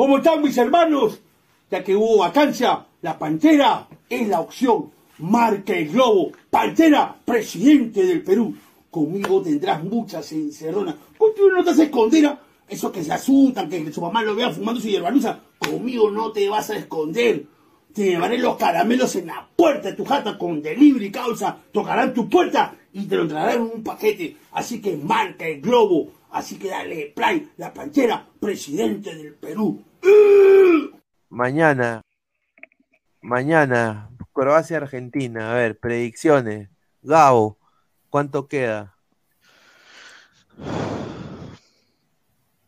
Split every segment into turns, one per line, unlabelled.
¿Cómo están mis hermanos? Ya que hubo vacancia, la Pantera es la opción. Marca el globo. Pantera, presidente del Perú. Conmigo tendrás muchas encerronas. Contigo no te haces esconder. Esos que se asustan, que su mamá lo vea fumando su hierbanuza. Conmigo no te vas a esconder. Te llevaré los caramelos en la puerta de tu jata con delivery causa. Tocarán tu puerta y te lo traerán en un paquete. Así que marca el globo. Así que dale play, la panchera, presidente del Perú.
Mañana, mañana, Croacia-Argentina. A ver, predicciones. Gabo, ¿cuánto queda?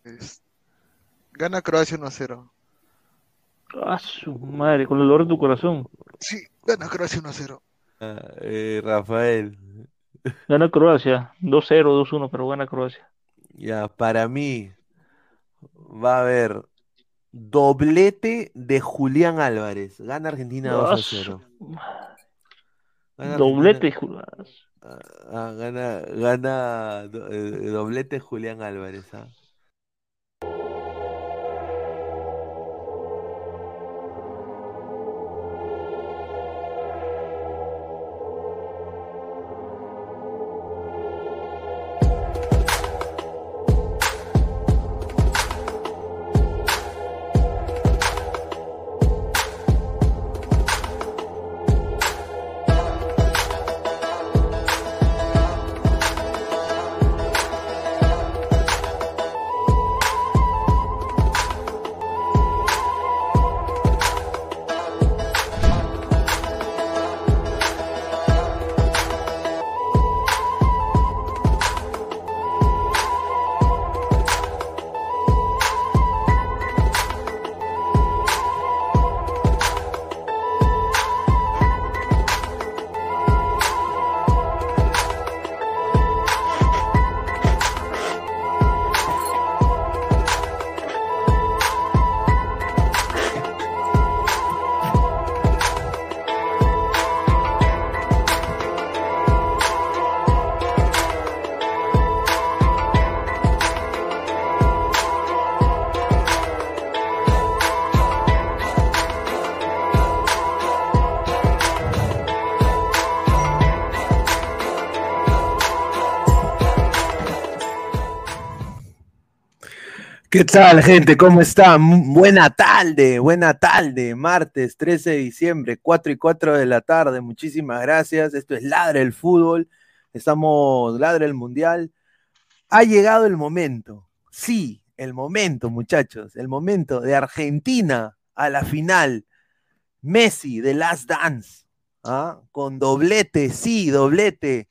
Es- Gana Croacia 1 a 0.
Ah, su madre, con el dolor de tu corazón.
Sí, gana Croacia 1 a 0.
Ah, eh, Rafael,
Gana Croacia, 2-0, 2-1, pero gana Croacia.
ya, para mí va a haber doblete de Julián Álvarez. Gana Argentina 2
Ah,
a
su
0. Gana
Doblete,
Argentina-
Julas.
ah, gana, gana do- eh, doblete Julián Álvarez. ah.
¿Qué tal, gente? ¿Cómo están? Buena tarde, buena tarde. Martes 13 de diciembre, 4 y 4 de la tarde. Muchísimas gracias. Esto es Ladre el Fútbol. Estamos Ladre el Mundial. Ha llegado el momento. Sí, el momento, muchachos. El momento de Argentina a la final. Messi, de Last Dance. ¿ah? Con doblete, sí, doblete.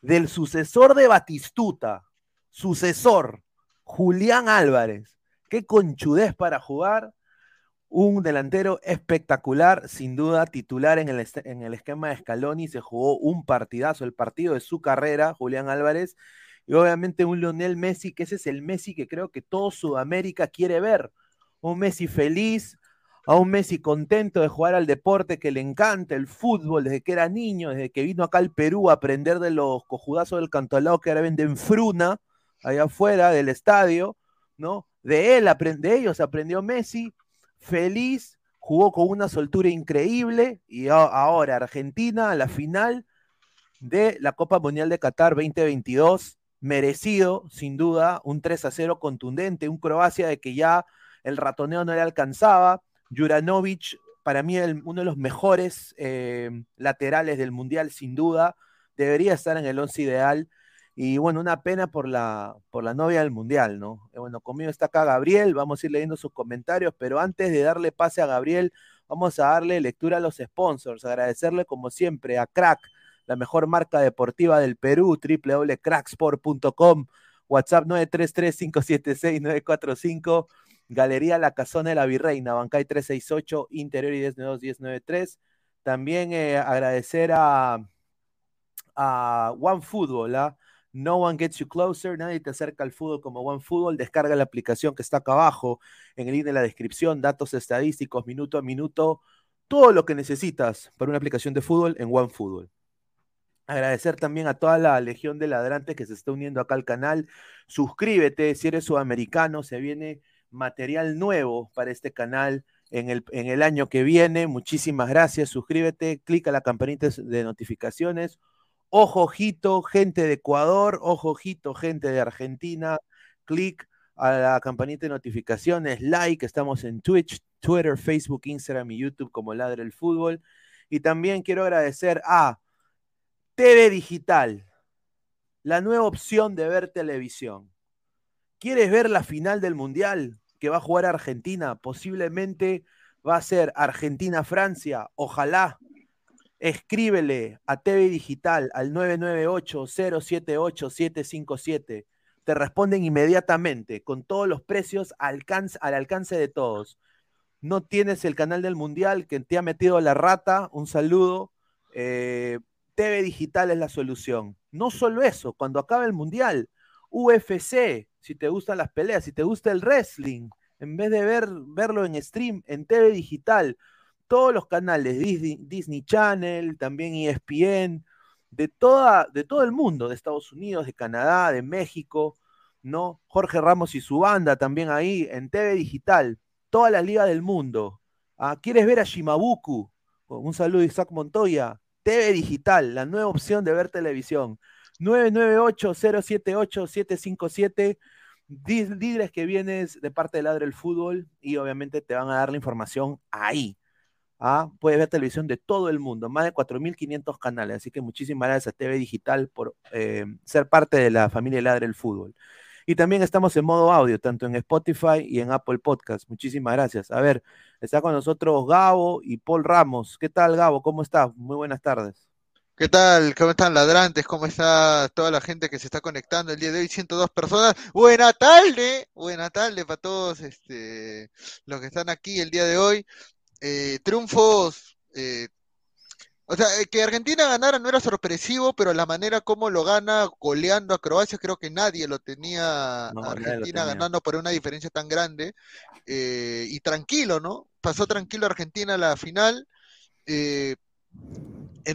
Del sucesor de Batistuta. Sucesor Julián Álvarez, qué conchudez para jugar. Un delantero espectacular, sin duda titular en el, en el esquema de Scaloni. Se jugó un partidazo, el partido de su carrera, Julián Álvarez. Y obviamente un Lionel Messi, que ese es el Messi que creo que todo Sudamérica quiere ver. Un Messi feliz, a un Messi contento de jugar al deporte que le encanta, el fútbol, desde que era niño, desde que vino acá al Perú a aprender de los cojudazos del cantolao que ahora venden fruna allá afuera del estadio, ¿no? De él, de ellos aprendió Messi, feliz, jugó con una soltura increíble y ahora Argentina a la final de la Copa Mundial de Qatar 2022, merecido, sin duda, un 3 a 0 contundente, un Croacia de que ya el ratoneo no le alcanzaba, Juranovic, para mí uno de los mejores eh, laterales del Mundial, sin duda, debería estar en el once ideal. Y bueno, una pena por la, por la novia del Mundial, ¿no? Eh, bueno, conmigo está acá Gabriel, vamos a ir leyendo sus comentarios, pero antes de darle pase a Gabriel, vamos a darle lectura a los sponsors, agradecerle como siempre a Crack, la mejor marca deportiva del Perú, www.cracksport.com, WhatsApp 933-576-945, Galería La Casona de la Virreina, Bancay 368, Interior y 1092-1093. También eh, agradecer a, a OneFootball, ¿ah? No one gets you closer, nadie te acerca al fútbol como OneFootball. Descarga la aplicación que está acá abajo, en el link de la descripción, datos estadísticos, minuto a minuto, todo lo que necesitas para una aplicación de fútbol en OneFootball. Agradecer también a toda la legión de ladrantes que se está uniendo acá al canal. Suscríbete si eres sudamericano, se viene material nuevo para este canal en el, en el año que viene. Muchísimas gracias. Suscríbete, clica la campanita de notificaciones Ojo, ojito, gente de Ecuador, ojo, ojito, gente de Argentina. Clic a la campanita de notificaciones, like, estamos en Twitch, Twitter, Facebook, Instagram y YouTube como Ladre el Fútbol. Y también quiero agradecer a TV Digital, la nueva opción de ver televisión. ¿Quieres ver la final del Mundial que va a jugar Argentina? Posiblemente va a ser Argentina-Francia, ojalá escríbele a TV Digital al 998-078-757. Te responden inmediatamente con todos los precios al alcance de todos. No tienes el canal del Mundial que te ha metido la rata, un saludo. Eh, TV Digital es la solución. No solo eso, cuando acabe el Mundial, UFC, si te gustan las peleas, si te gusta el wrestling, en vez de ver, verlo en stream, en TV Digital, todos los canales, Disney, Channel, también ESPN, de, toda, de todo el mundo, de Estados Unidos, de Canadá, de México, ¿no? Jorge Ramos y su banda también ahí en TV Digital, toda la liga del mundo. ¿Ah? ¿Quieres ver a Shimabuku? Un saludo de Isaac Montoya. TV Digital, la nueva opción de ver televisión. 998-078-757. Diles que vienes de parte de Ladre el Fútbol y obviamente te van a dar la información ahí. ¿Ah? puedes ver televisión de todo el mundo, más de 4.500 canales. Así que muchísimas gracias a TV Digital por eh, ser parte de la familia Ladre el Fútbol. Y también estamos en modo audio, tanto en Spotify y en Apple Podcast. Muchísimas gracias. A ver, está con nosotros Gabo y Paul Ramos. ¿Qué tal, Gabo? ¿Cómo estás? Muy buenas tardes.
¿Qué tal? ¿Cómo están ladrantes? ¿Cómo está toda la gente que se está conectando el día de hoy? 102 personas. Buena tarde, buena tarde para todos este, los que están aquí el día de hoy. Eh, triunfos, eh, o sea, que Argentina ganara no era sorpresivo, pero la manera como lo gana goleando a Croacia, creo que nadie lo tenía Argentina ganando por una diferencia tan grande. Eh, y tranquilo, ¿no? Pasó tranquilo Argentina a la final. en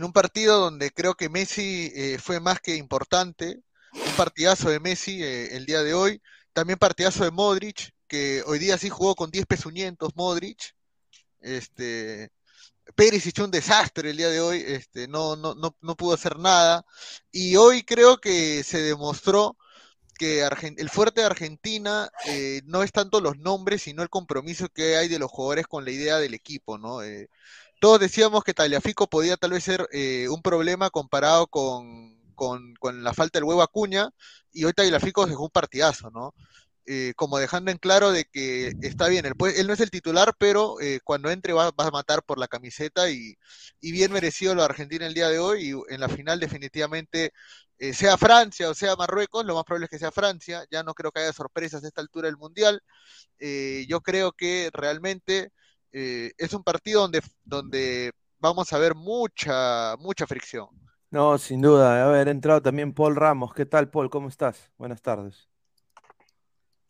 un partido donde creo que Messi fue más que importante. Un partidazo de Messi el día de hoy. También partidazo de Modric, que hoy día sí jugó con 10 pezuñientos Modric. Este, Pérez hizo un desastre el día de hoy, este, no, no, no, no pudo hacer nada. Y hoy creo que se demostró que el fuerte de Argentina eh, no es tanto los nombres, sino el compromiso que hay de los jugadores con la idea del equipo, ¿no? Eh, todos decíamos que Tagliafico podía tal vez ser eh, un problema comparado con, con, con la falta del huevo Acuña, y hoy Tagliafico dejó un partidazo, ¿no? Eh, como dejando en claro de que está bien, él, él no es el titular, pero eh, cuando entre va, va a matar por la camiseta y, y bien merecido lo Argentina el día de hoy, y en la final definitivamente eh, sea Francia o sea Marruecos, lo más probable es que sea Francia, ya no creo que haya sorpresas a esta altura del Mundial, yo creo que realmente es un partido donde, donde vamos a ver mucha, mucha fricción.
No, sin duda. A ver, ha entrado también Paul Ramos. ¿Qué tal, Paul? ¿Cómo estás? Buenas tardes.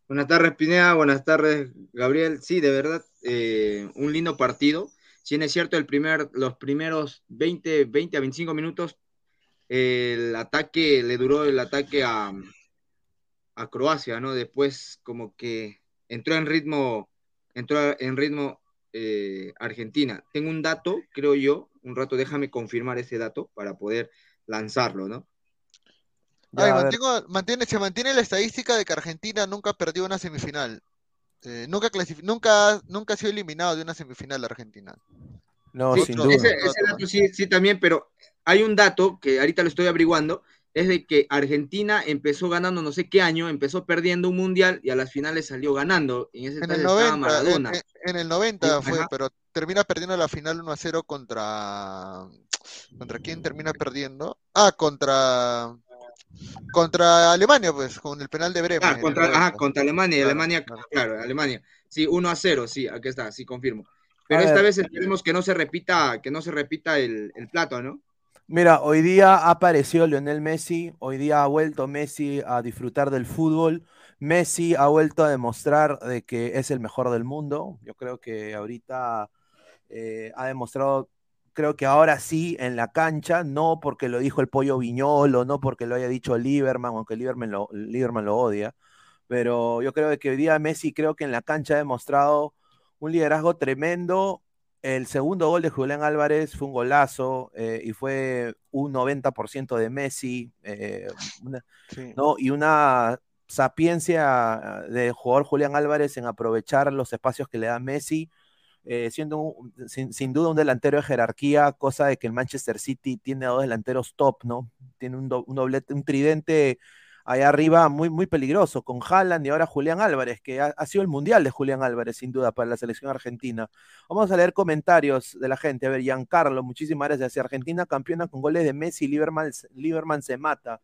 Buenas tardes, Pineda. Buenas tardes, Gabriel. Sí, de verdad, eh, un lindo partido. Si bien es cierto, el primer, los primeros 20, 20 a 25 minutos, el ataque, le duró el ataque a, a Croacia, ¿no? Después como que entró en ritmo, entró en ritmo eh, Argentina. Tengo un dato, creo yo, un rato déjame confirmar ese dato para poder lanzarlo, ¿no?
Ya,
Ay,
a ver.
mantengo- mantiene, se mantiene la estadística de que Argentina nunca perdió una semifinal. Eh, nunca, nunca, nunca ha sido eliminado de una semifinal Argentina.
No,
Sí,
sin duda.
ese, ese dato sí, sí también, pero hay un dato que ahorita lo estoy averiguando, es de que Argentina empezó ganando no sé qué año, empezó perdiendo un mundial y a las finales salió ganando. En ese
En el
entonces estaba
90, en,
Maradona.
en- en el 90
Sí,
fue,
ajá.
pero termina perdiendo la final 1 a 0 contra. ¿Contra quién termina perdiendo? Ah, contra. Contra Alemania, pues, con el penal de Bremen.
Ah, contra, ajá,
90.
contra Alemania,
Claro,
Alemania,
claro.
claro, Alemania. Sí, 1 a 0, sí, aquí está, sí confirmo. Pero
A
esta
ver.
vez esperemos que no se repita, que no se repita el, el plato, ¿no?
Mira, hoy día apareció Lionel Messi, hoy día ha vuelto Messi a disfrutar del fútbol. Messi ha vuelto a demostrar de que es el mejor del mundo. Yo creo que ahorita eh, ha demostrado, creo que ahora sí en la cancha, no porque lo dijo el pollo Viñolo, no porque lo haya dicho Lieberman, aunque Lieberman lo, Lieberman lo odia, pero yo creo que hoy día Messi creo que en la cancha ha demostrado un liderazgo tremendo. El segundo gol de Julián Álvarez fue un golazo eh, y fue un 90% de Messi, eh, una-
Sí.
¿no? Y una sapiencia del jugador Julián Álvarez en aprovechar los espacios que le da Messi, eh, siendo sin, duda un delantero de jerarquía, cosa de que el Manchester City tiene a dos delanteros top, ¿no? Tiene un, do- un doblete, un tridente allá arriba muy, muy peligroso, con Haaland y ahora Julián Álvarez, que ha, sido el mundial de Julián Álvarez, sin duda, para la selección argentina. Vamos a leer comentarios de la gente. A ver, Giancarlo, muchísimas gracias. Argentina campeona con goles de Messi, Lieberman, Lieberman se mata.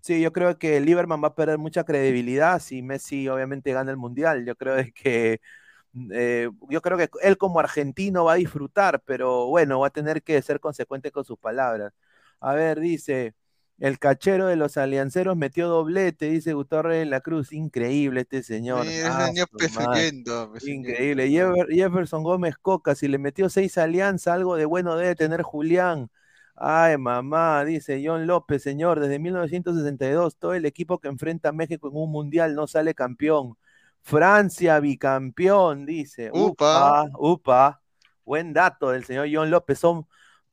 Sí, yo creo que Lieberman va a perder mucha credibilidad si Messi obviamente gana el mundial. Yo creo que eh, yo creo que él como argentino va a disfrutar, pero bueno, va a tener que ser consecuente con sus palabras. A ver, dice, el cachero de los alianceros metió doblete, dice Gustavo Reyes de la Cruz. Increíble este señor.
Sí,
Ah. Increíble. Jefferson Gómez Coca, si le metió seis alianzas, algo de bueno debe tener Julián. Ay, mamá, dice John López, señor, desde 1962, todo el equipo que enfrenta a México en un mundial no sale campeón. Francia, bicampeón, dice.
Upa.
Upa, upa. Buen dato del señor John López. Son,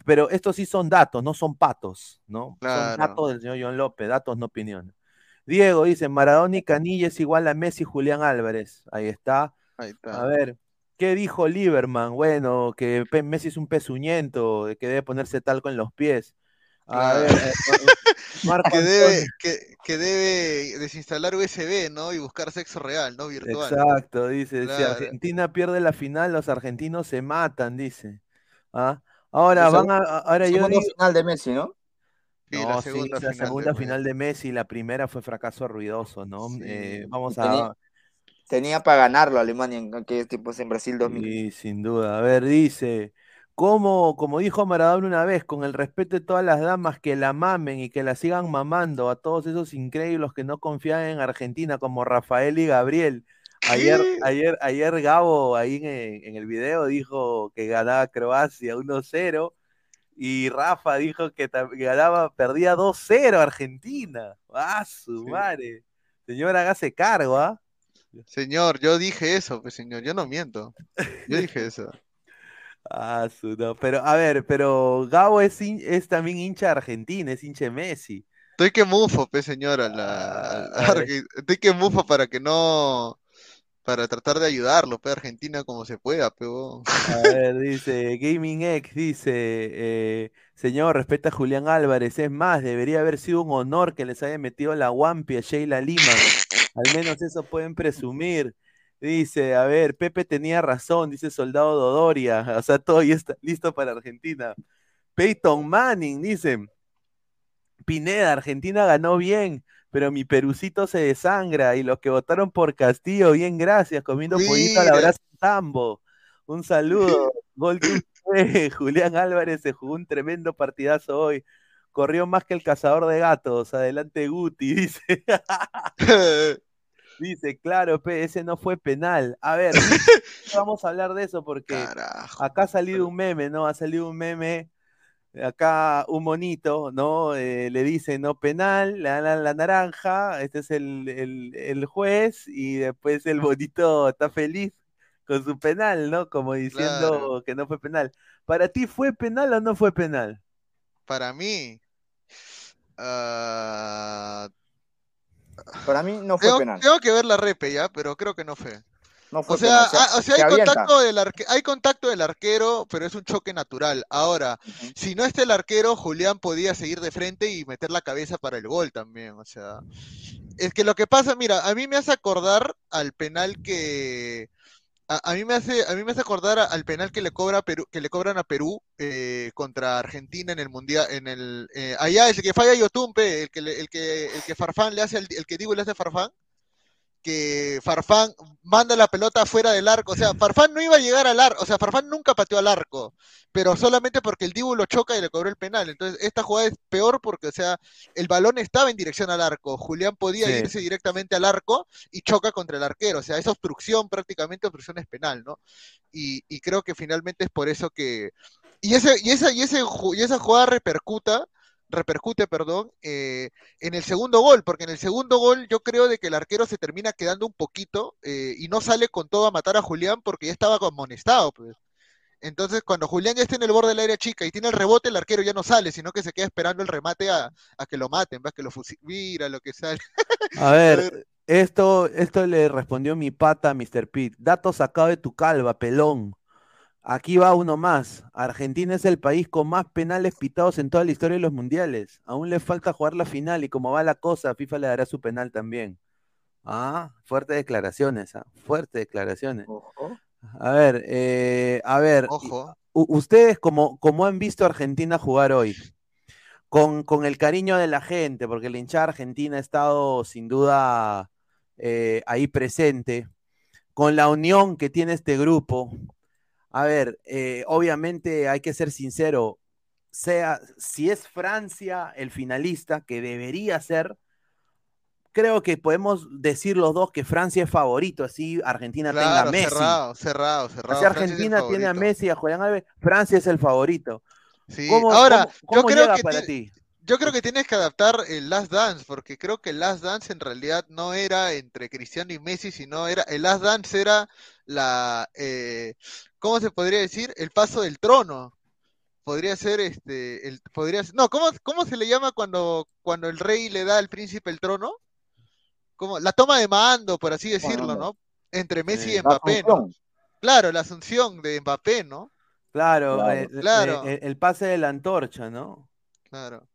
pero estos sí son datos, no son patos, ¿no? Son datos del señor John López, datos, no opiniones. Diego dice, Maradona y Canilla es igual a Messi y Julián Álvarez. Ahí está.
Ahí está.
A ver, ¿qué dijo Lieberman? Bueno, que Messi es un pezuñento, que debe ponerse talco en los pies. A
Claro.
ver, eh, Marco
que debe, que, que debe desinstalar USB, ¿no? Y buscar sexo real, ¿no? Virtual.
Exacto, dice, si. Argentina pierde la final, los argentinos se matan, dice. ¿Ah? Ahora van a, ahora yo
Segunda
digo,
final de Messi, ¿no?
Sí,
no,
la
sí,
segunda
la
final.
segunda
de-
final de Messi, la primera fue fracaso ruidoso, ¿no?
Sí.
Eh, vamos
Tenía-
a,
Tenía para ganarlo Alemania en aquellos tiempos en Brasil 2000.
Sí, sin duda. A ver, dice, como, como dijo Maradona una vez, con el respeto de todas las damas que la mamen y que la sigan mamando, a todos esos increíbles que no confían en Argentina, como Rafael y Gabriel. Ayer, ayer, ayer Gabo ahí en, el- en el video dijo que ganaba Croacia 1-0 y Rafa dijo que, ganaba, perdía 2-0 Argentina. ¡Ah, su
Sí.
madre! Señor, hágase cargo, ¿ah?
Señor, yo dije eso, pues señor, yo no miento. Yo dije eso.
Ah, su, no, pero a ver, pero Gabo es, hin- es también hincha Argentina, es hincha de Messi.
Estoy que mufo, pe señora. La... Arge- Estoy que mufo para que no. Para tratar de ayudarlo, pe Argentina como se pueda, pe.
A ver, dice Gaming X, dice, eh, señor, respeta a Julián Álvarez, es más, debería haber sido un honor que les haya metido la Wampi a Sheila Lima, al menos eso pueden presumir. Dice, a ver, Pepe tenía razón, dice Soldado Dodoria, o sea, todo ya está listo para Argentina. Peyton Manning, dice, Pineda, Argentina ganó bien, pero mi perucito se desangra y los que votaron por Castillo, bien gracias, comiendo pollito
Mira.
brasa en tambo. Un saludo. Gol de usted. Julián Álvarez se jugó un tremendo partidazo hoy. Corrió más que el cazador de gatos. Adelante Guti, dice. Dice, claro, pe, ese no fue penal. A ver, vamos a hablar de eso porque acá ha salido un meme, ¿no? Ha salido un meme, acá un monito, ¿no? Eh, le dice, no penal, le dan la, la naranja, este es el, el- el juez y después el bonito está feliz con su penal, ¿no? Como diciendo
Claro.
que no fue penal. ¿Para ti fue penal o no fue penal?
Para mí. ah,
Para mí no fue
tengo,
penal.
tengo que ver la repe ya, pero creo que no fue.
No fue
O sea,
penal.
ah, o sea,
se
hay contacto del arque- hay contacto del arquero, pero es un choque natural. Ahora, si no está el arquero, Julián podía seguir de frente y meter la cabeza para el gol también. O sea, es que lo que pasa, mira, a mí me hace acordar al penal que a, a mí me hace a mí me hace acordar al penal que le cobra Perú, que le cobran a Perú eh, contra Argentina en el mundial, en el eh, allá el que falla Yotumpe, el que el que el que Farfán le hace al- el que Dibu le hace Farfán que Farfán manda la pelota fuera del arco. O sea, Farfán no iba a llegar al arco. O sea, Farfán nunca pateó al arco. Pero solamente porque el Dibu lo choca y le cobró el penal. Entonces, esta jugada es peor porque, o sea, el balón estaba en dirección al arco. Julián podía
Sí.
irse directamente al arco y choca contra el arquero. O sea, esa obstrucción, prácticamente obstrucción es penal, ¿no? Y, y creo que finalmente es por eso que. Y, ese, y, esa, y, ese, y esa jugada repercuta repercute, perdón, eh, en el segundo gol, porque en el segundo gol yo creo de que el arquero se termina quedando un poquito eh, y no sale con todo a matar a Julián porque ya estaba amonestado, pues. Entonces, cuando Julián ya está en el borde del área chica y tiene el rebote, el arquero ya no sale, sino que se queda esperando el remate a, a que lo maten, ¿ves? Que lo fusilen, mira lo que sale.
A ver, esto, esto le respondió mi pata, Mr. Pete. Dato sacado de tu calva, pelón. Aquí va uno más. Argentina es el país con más penales pitados en toda la historia de los mundiales. Aún le falta jugar la final y como va la cosa, FIFA le dará su penal también. Ah, fuertes declaraciones, ah, Fuertes declaraciones. A ver, eh, a ver,
Ojo.
ustedes como, como han visto a Argentina jugar hoy, con, con el cariño de la gente, porque la hinchada argentina ha estado sin duda eh, ahí presente, con la unión que tiene este grupo. A ver, eh, obviamente hay que ser sincero, sea si es Francia el finalista, que debería ser, creo que podemos decir los dos que Francia es favorito, así Argentina tenga
Claro,
a Messi.
cerrado, cerrado, cerrado.
Así Argentina tiene a. Messi y a Julián Álvarez, Francia es el favorito.
Sí,
¿Cómo-
ahora,
cómo-
yo creo que
para
ti? Yo creo que tienes que adaptar el Last Dance, porque creo que el Last Dance en realidad no era entre Cristiano y Messi, sino era, el Last Dance era la, eh, ¿cómo se podría decir? El paso del trono. Podría ser este, el, podría ser- no, ¿cómo, cómo se le llama cuando, cuando el rey le da al príncipe el trono? Como, la toma de mando, por así decirlo, ¿no? Entre Messi y. Mbappé, ¿no? Claro, la asunción de Mbappé, ¿no?
Claro,
Claro.
eh, eh,
Claro.
eh, el pase de la antorcha, ¿no?
Claro.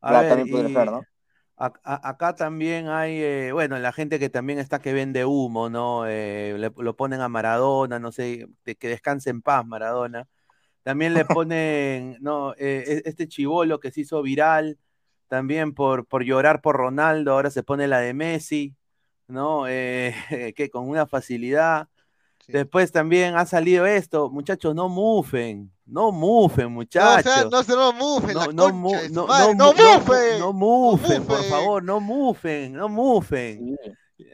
A
Claro,
ver,
también ser, ¿no?
A- acá también hay, eh, bueno, la gente que también está que vende humo, ¿no? Eh, le- lo ponen a Maradona, no sé, de- que descanse en paz, Maradona. También le ponen, no, eh, e- este chivolo que se hizo viral, también por, por llorar por Ronaldo, ahora se pone la de Messi, ¿no? Que con una facilidad. Después también ha salido esto, muchachos, no mufen, no mufen,
No, o
muchachos.
sea, no se no mufen, la
No, mu-
su
no, no
¡No
no mu-
mufen!
no mufen, por favor, no mufen, no mufen.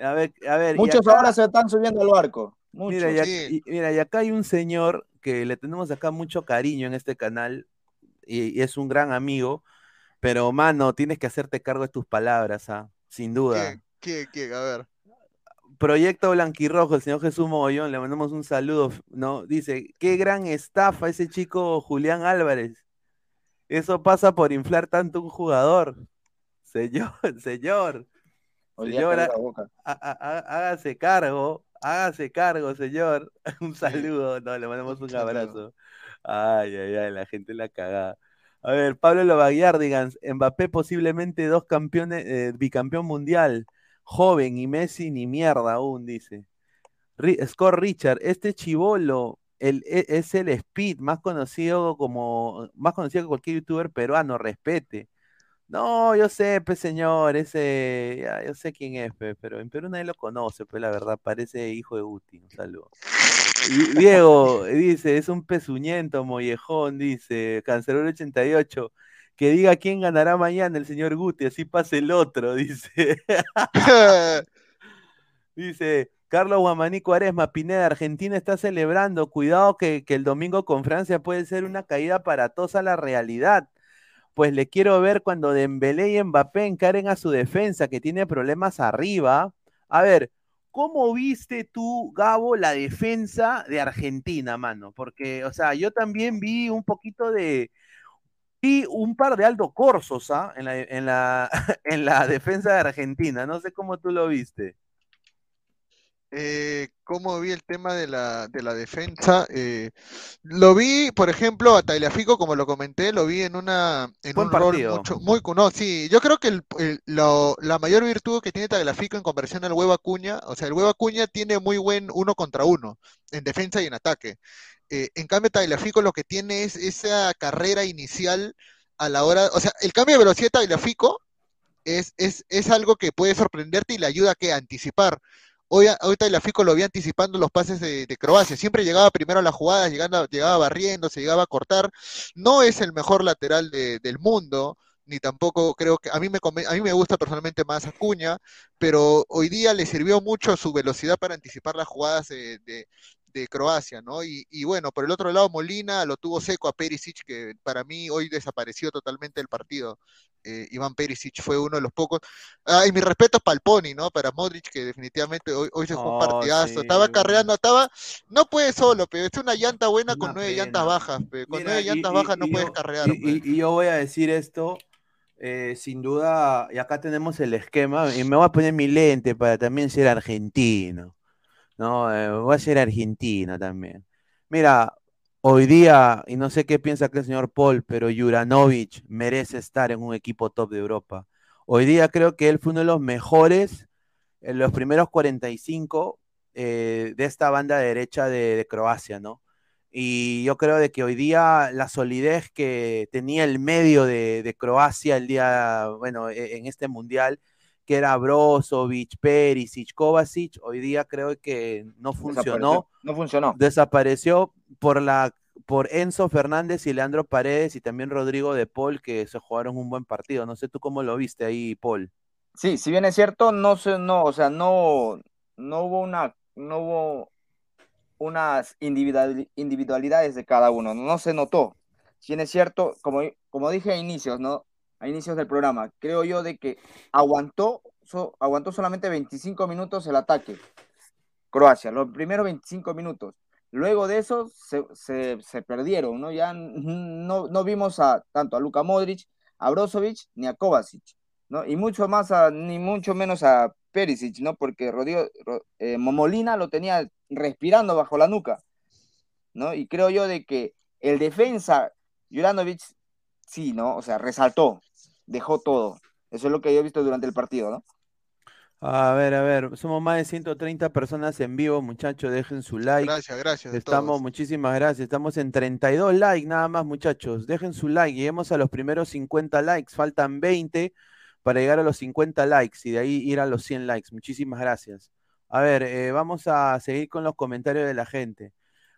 A ver, a ver,
Muchos
acá-
ahora se están subiendo al barco. Muchos.
Mira, y, mira, y acá hay un señor que le tenemos acá mucho cariño en este canal y, y es un gran amigo, pero mano, tienes que hacerte cargo de tus palabras, ¿ah? Sin duda.
¿Qué, qué? A ver.
Proyecto Blanquirrojo, el señor Jesús Mogollón, le mandamos un saludo, ¿no? Dice, qué gran estafa ese chico Julián Álvarez. Eso pasa por inflar tanto un jugador. señor, señor, señor, hágase cargo, hágase cargo, señor. Un saludo, no, le mandamos un abrazo. Ay, ay, ay, la gente la cagada. A ver, Pablo Lovaguiardigans, Mbappé posiblemente dos campeones, eh, bicampeón mundial, joven y Messi ni mierda aún, dice. Ri- Score Richard, este chivolo e- es el Speed, más conocido como, más conocido que cualquier youtuber peruano, respete. No, yo sé, pues señor, ese, ya, yo sé quién es, pe, pero en Perú nadie lo conoce, pues la verdad, parece hijo de Guti, un saludo. Diego dice, es un pezuñento, mollejón, dice, Cancelero 88, que diga quién ganará mañana el señor Guti, así pasa el otro, dice. Dice Carlos Guamaní Cuaresma, Pineda, Argentina está celebrando. Cuidado que, que el domingo con Francia puede ser una caída aparatosa a la realidad. Pues le quiero ver cuando Dembélé y Mbappé encaren a su defensa, que tiene problemas arriba. A ver, ¿cómo viste tú, Gabo, la defensa de Argentina, mano? Porque, o sea, yo también vi un poquito de, vi un par de Aldo Corzos, ¿ah? En la, en la, en la defensa de Argentina. No sé cómo tú lo viste.
Eh, ¿cómo vi el tema de la, de la defensa? Eh, lo vi, por ejemplo, a Tagliafico, como lo comenté, lo vi en una en
Buen
un rol
partido.
mucho, muy, no, sí, yo creo que el- el- lo- la mayor virtud que tiene Tagliafico en comparación al Huevo Acuña, o sea, el Huevo Acuña tiene muy buen uno contra uno, en defensa y en ataque. Eh, en cambio, Tagliafico lo que tiene es esa carrera inicial a la hora, o sea, el cambio de velocidad de Tagliafico es, es, es algo que puede sorprenderte y le ayuda a que a anticipar. Hoy, hoy Tagliafico lo vi anticipando los pases de, Croacia. Siempre llegaba primero a la jugada, llegando, llegaba barriendo, se llegaba a cortar. No es el mejor lateral de- del mundo, ni tampoco creo que a mí me a mí me gusta personalmente más Acuña, pero hoy día le sirvió mucho su velocidad para anticipar las jugadas de- de Croacia, ¿no? Y, y bueno, por el otro lado, Molina lo tuvo seco a Perisic, que para mí hoy desapareció totalmente del partido. Eh, Iván Perisic fue uno de los pocos. Ah, y mi respeto para el Pony, ¿no? Para Modric, que definitivamente hoy, hoy se fue un
Oh,
partidazo.
sí.
Estaba carreando, estaba. No puede solo, pero es una llanta buena con nueve
pena.
llantas bajas. pe. Con
Mira,
nueve
y-
llantas
y-
bajas no puedes
yo-
carrear.
y yo voy a decir esto, eh, sin duda, y acá tenemos el esquema, y me voy a poner mi lente para también ser argentino, ¿no? Eh, voy a ser argentino también. Mira, hoy día, y no sé qué piensa que el señor Paul, pero Juranovic merece estar en un equipo top de Europa. Hoy día creo que él fue uno de los mejores en los primeros 45 eh, de esta banda derecha de, Croacia, ¿no? Y yo creo de que hoy día la solidez que tenía el medio de, de Croacia el día, bueno, e- en este mundial, que era Brozovic, Perisic, Kovacic, hoy día creo que no funcionó.
No funcionó.
desapareció por la por Enzo Fernández y Leandro Paredes y también Rodrigo de Paul que se jugaron un buen partido. No sé tú cómo lo viste ahí, Paul.
Sí, si bien es cierto, no sé, no, o sea, no, no hubo una, no hubo unas individual- individualidades de cada uno, no se notó. Si bien es cierto, como, como dije a inicios, ¿no? A inicios del programa, creo yo de que aguantó, so- aguantó solamente 25 minutos el ataque. Croacia, los primeros 25 minutos. Luego de eso se, se- perdieron, ¿no? Ya no, no vimos a tanto a Luka Modric, a Brozovic ni a Kovacic. ¿no? Y mucho más, a, ni mucho menos a Perisic, ¿no? Porque Rodrigo, Ro- eh, Momolina lo tenía respirando bajo la nuca, ¿no? Y creo yo de que el defensa, Juranovic, sí, ¿no? O sea, resaltó, dejó todo. Eso es lo que yo he visto durante el partido, ¿no?
A ver, a ver, somos más de 130 personas en vivo, muchachos, dejen su like.
Gracias, gracias a
Estamos,
todos.
muchísimas gracias. Estamos en 32 likes nada más, muchachos. Dejen su like. Lleguemos a los primeros 50 likes. Faltan 20 para llegar a los 50 likes y de ahí ir a los 100 likes. Muchísimas gracias. A ver, eh, vamos a seguir con los comentarios de la gente.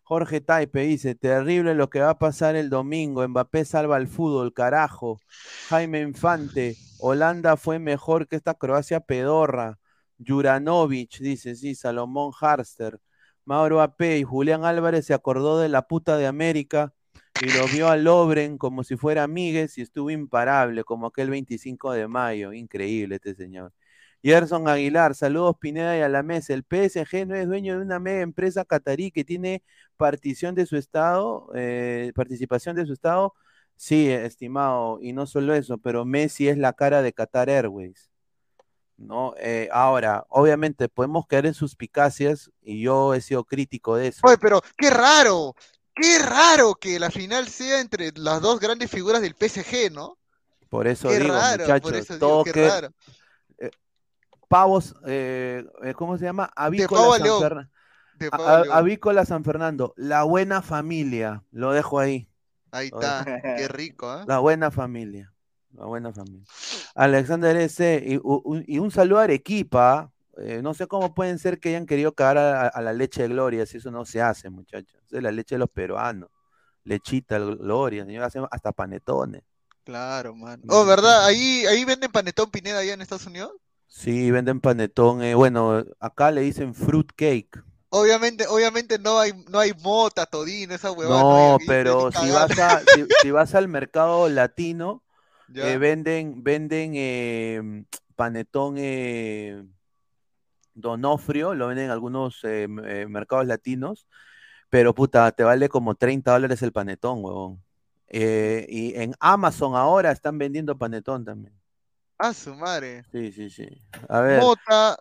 Jorge Taipe dice, terrible lo que va a pasar el domingo. Mbappé salva al fútbol, carajo. Jaime Infante, Holanda fue mejor que esta Croacia pedorra. Juranovic, dice, sí, Salomón Harster. Mauro AP y Julián Álvarez se acordó de la puta de América y lo vio a Lobren como si fuera amigues y estuvo imparable, como aquel 25 de mayo. Increíble este señor. Gerson Aguilar, saludos Pineda y a la mesa. El PSG no es dueño de una mega empresa catarí que tiene partición de su estado, eh, participación de su estado. Sí, estimado, y no solo eso, pero Messi es la cara de Qatar Airways. ¿no? Eh, ahora, obviamente podemos caer en suspicacias y yo he sido crítico de eso.
Oye, pero qué raro, qué raro que la final sea entre las dos grandes figuras del PSG, ¿no?
Por eso
Qué
digo,
raro,
muchachos,
por eso digo,
todo
qué
que-
raro.
eh, pavos, eh, eh, ¿cómo se llama? Avícola San.
De
A-. Avícola San Fernando, la buena familia, lo dejo ahí.
Ahí está, qué rico, ¿ah?
La buena familia. La buena familia. Alexander S. Y, un- y un saludo a Arequipa. eh, no sé cómo pueden ser que hayan querido cagar a, a la leche de Gloria, si eso no se hace, muchachos. Es la leche de los peruanos. Lechita Gloria, señor, hacen hasta panetones.
Claro, mano. Oh, ¿verdad? Ahí, ahí venden panetón Pineda allá en Estados Unidos.
Sí, venden panetón. eh, bueno, acá le dicen fruit cake.
Obviamente, obviamente no hay, no hay mota, todino, esa huevada.
No, pero si vas, a, si, si vas al mercado latino, eh, venden, venden eh, panetón eh, Donofrio, lo venden en algunos eh, mercados latinos, pero puta, te vale como 30 dólares el panetón, huevón. Y en Amazon ahora están vendiendo panetón también.
Ah, su madre.
Sí, sí, sí. A ver,
Mota.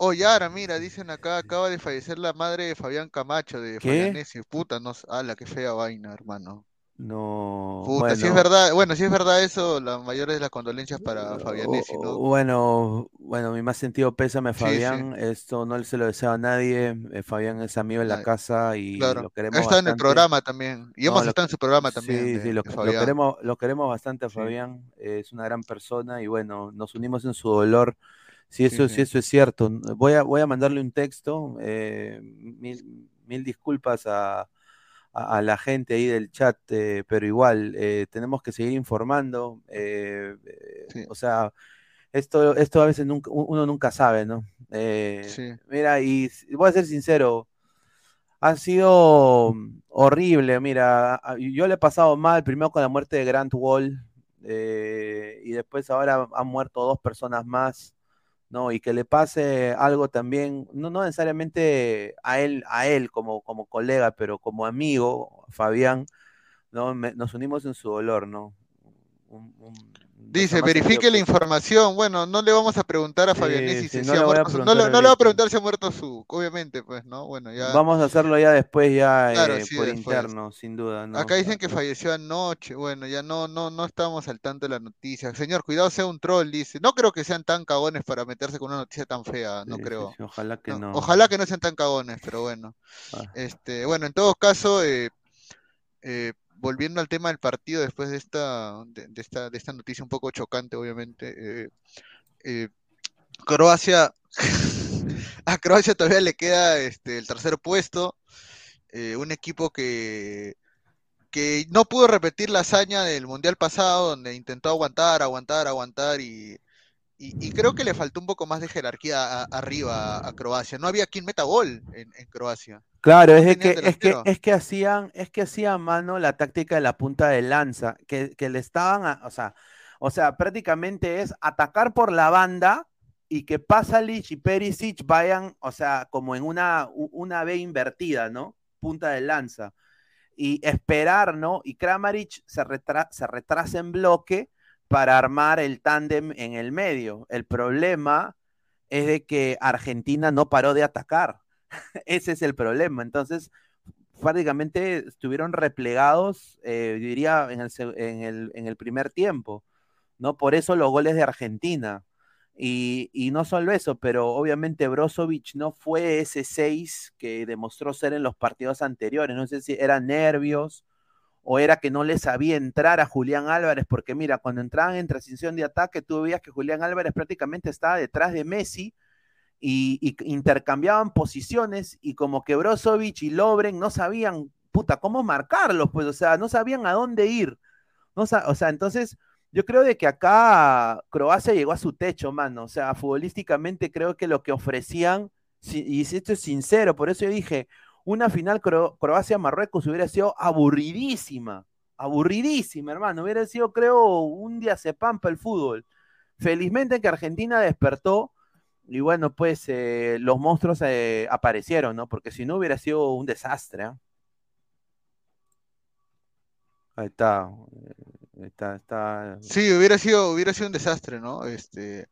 Oyara, mira, dicen acá, acaba de fallecer la madre de Fabián Camacho, de
¿Qué?
Fabianesi. Puta, no, ala, qué fea vaina, hermano.
no.
Puta, si es
bueno.
verdad, bueno, si es verdad eso, las mayores de las condolencias para Fabianesi, ¿no?
Bueno, bueno, mi más sentido pésame a
Sí, sí.
Fabián. Esto no se lo deseo a nadie. eh, Fabián es amigo en la casa y
Claro.
lo queremos
Ha estado en el programa también. Y
No,
hemos
lo-
estado en su programa también.
Sí,
de-
sí, lo,
de
lo
Fabián.
queremos, lo queremos bastante a. Fabián. es una gran persona y bueno, nos unimos en su dolor. Si
Sí,
eso,
sí.
si eso es cierto, voy a, voy a mandarle un texto. eh, mil, mil disculpas a, a- a la gente ahí del chat, eh, pero igual eh, tenemos que seguir informando.
Sí.
O sea, esto, esto a veces nunca, uno nunca sabe, ¿no? Eh. Mira, y voy a ser sincero, ha sido horrible. Mira, yo le he pasado mal primero con la muerte de Grant Wall eh, y después ahora han muerto dos personas más, ¿no? Y que le pase algo también, no, necesariamente a él, a él como, como colega, pero como amigo, Fabián, ¿no? Me- nos unimos en su dolor, ¿no? Un- un-
Dice, verifique la información. Bueno, no le vamos a preguntar a Fabianesi
sí,
si,
no
si ha muerto su- no, le, no le va a preguntar si ha muerto su, obviamente, pues, ¿no? Bueno, ya.
Vamos a hacerlo ya después, ya
Claro,
eh,
sí,
por
después.
interno, sin duda, ¿no?
Acá dicen que falleció anoche. Bueno, ya no, no, no estamos al tanto de la noticia. Señor, cuidado sea un troll, dice. No creo que sean tan cagones para meterse con una noticia tan fea, no
Sí,
creo.
ojalá que
No,
no.
Ojalá que no sean tan cagones, pero bueno.
Ah.
Este, bueno, en todo caso, eh, eh, volviendo al tema del partido después de esta, de, esta, de esta noticia un poco chocante, obviamente, eh, eh, Croacia, a Croacia todavía le queda este, el tercer puesto, eh, un equipo que, que no pudo repetir la hazaña del Mundial pasado, donde intentó aguantar, aguantar, aguantar y, y, y creo que le faltó un poco más de jerarquía a- arriba a, Croacia. No había quien meta gol en, en Croacia.
Claro, es
No
que, es que,
delantero.
es que hacían, es que hacían mano la táctica de la punta de lanza, que, que le estaban, a- o sea, o sea, prácticamente es atacar por la banda y que Pasalic y Perisic vayan, o sea, como en una, una B invertida, ¿no? Punta de lanza. Y esperar, ¿no? Y Kramaric se, retra- se retrasa en bloque para armar el tándem en el medio. El problema es de que Argentina no paró de atacar. Ese es el problema. Entonces, prácticamente estuvieron replegados, eh, diría, en el, en el primer tiempo, ¿no? Por eso los goles de Argentina. Y, y no solo eso, pero obviamente Brozovic no fue ese 6 que demostró ser en los partidos anteriores. No sé si eran nervios o era que no le sabía entrar a Julián Álvarez, porque mira, cuando entraban en transición de ataque, tú veías que Julián Álvarez prácticamente estaba detrás de Messi y, intercambiaban posiciones y como que Brozovic y Lobren no sabían, puta, cómo marcarlos, pues, o sea, no sabían a dónde ir. No, o sea, entonces yo creo de que acá Croacia llegó a su techo, mano. O sea, futbolísticamente creo que lo que ofrecían, y esto es sincero, por eso yo dije, una final Cro- Croacia-Marruecos hubiera sido aburridísima, aburridísima, hermano. Hubiera sido, creo, un día se pampa el fútbol. Felizmente que Argentina despertó y bueno, pues eh, los monstruos eh, aparecieron, ¿no? Porque si no hubiera sido un desastre. ¿ah? Ahí está. eh, Está, está.
Sí, hubiera sido, hubiera sido un desastre, ¿no? Este,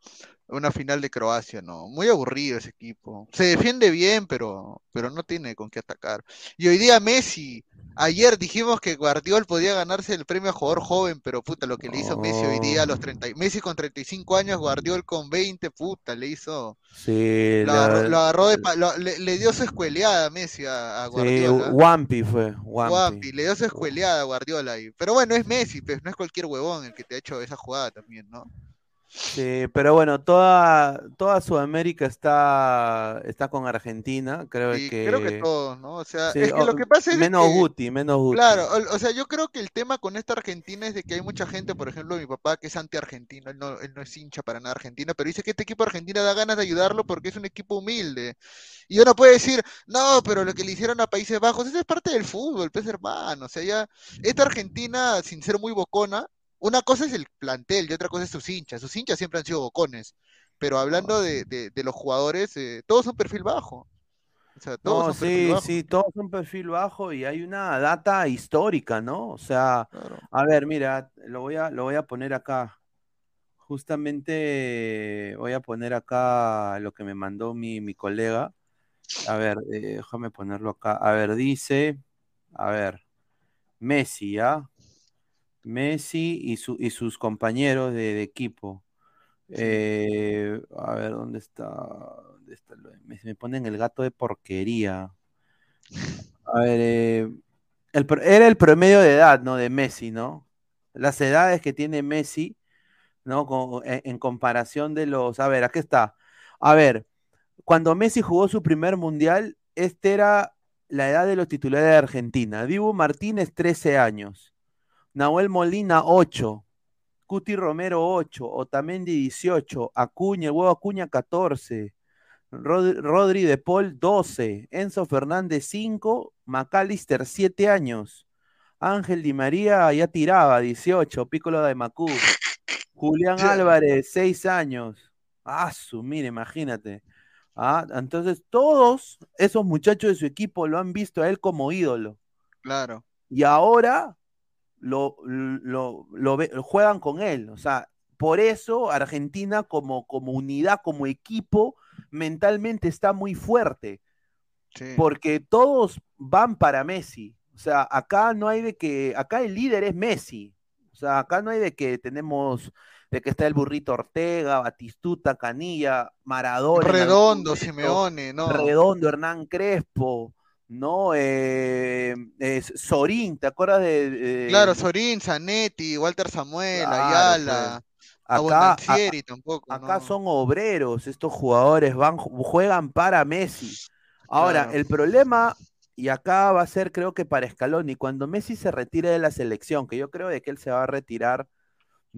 una final de Croacia, ¿no? Muy aburrido ese equipo. Se defiende bien, pero, pero no tiene con qué atacar. Y hoy día Messi, ayer dijimos que Guardiola podía ganarse el premio a jugador joven, pero puta, lo que le hizo Messi hoy día a los 30, Messi con 35 años, Guardiola con 20, puta, le hizo,
Sí,
lo
la-
agarró, lo agarró de lo- le, le dio su escueleada a Messi a, a
sí,
Guardiola.
Wampi fue. Wampi.
Le dio su escueleada a Guardiola ahí. Pero bueno, es Messi, pues no es cualquier huevón el que te ha hecho esa jugada también, ¿no?
Sí, pero bueno, toda, toda Sudamérica está, está con Argentina. Creo
Y
que.
creo que todos, ¿no? O sea,
Sí,
es que lo que pasa es
menos
que-
Guti, menos Guti.
Claro, o, o sea, yo creo que el tema con esta Argentina es de que hay mucha gente, por ejemplo, mi papá que es anti-argentino, él no, él no es hincha para nada argentina, pero dice que este equipo de Argentina da ganas de ayudarlo porque es un equipo humilde. Y uno puede decir, no, pero lo que le hicieron a Países Bajos, eso es parte del fútbol, pues hermano. O sea, ya, esta Argentina, sin ser muy bocona, una cosa es el plantel y otra cosa es sus hinchas. Sus hinchas siempre han sido bocones. Pero hablando de, de- de los jugadores, eh, todos son perfil bajo. O sea, todos
No,
son
sí,
bajo.
sí, todos son perfil bajo y hay una data histórica, ¿no? O sea, a ver, mira, lo voy a, lo voy a poner acá. Justamente voy a poner acá lo que me mandó mi, mi colega. A ver, eh, déjame ponerlo acá. A ver, dice, a ver, Messi, ¿ah? Messi y, su, y sus compañeros de, de equipo. Eh, a ver, ¿dónde está? ¿Dónde está Messi? Me ponen el gato de porquería. A ver, eh, el era el promedio de edad, ¿no? De Messi, ¿no? Las edades que tiene Messi, ¿no? Con- en, en comparación de los. A ver, aquí está. A ver, cuando Messi jugó su primer mundial, este era la edad de los titulares de Argentina. Dibu Martínez, 13 años. Nahuel Molina, 8. Cuti Romero, 8. Otamendi, 18. Acuña, el huevo Acuña, 14. Rod- Rodri de Paul, 12. Enzo Fernández, 5. McAllister, 7 años. Ángel Di María ya tiraba, 18. Piccolo de Macú. Julián Álvarez, 6 años. Ah, su, mire, imagínate. Ah, entonces todos esos muchachos de su equipo lo han visto a él como ídolo.
Claro.
Y ahora lo, lo, lo juegan con él. O sea, por eso Argentina como, como unidad, como equipo, mentalmente está muy fuerte. Porque todos van para Messi. O sea, acá no hay de que, acá el líder es Messi. O sea, acá no hay de que tenemos, de que está el burrito Ortega, Batistuta, Canilla, Maradona.
Redondo, Simeone, no.
Redondo, Hernán Crespo, ¿no? Eh, eh, Sorín, ¿te acuerdas de...?
Claro, Sorín, Zanetti, Walter Samuel,
Claro,
Ayala,
pues. Acá,
tampoco,
acá
no.
son obreros, estos jugadores van, juegan para Messi. Ahora,
Claro.
el problema, y acá va a ser creo que para Scaloni, cuando Messi se retire de la selección, que yo creo de que él se va a retirar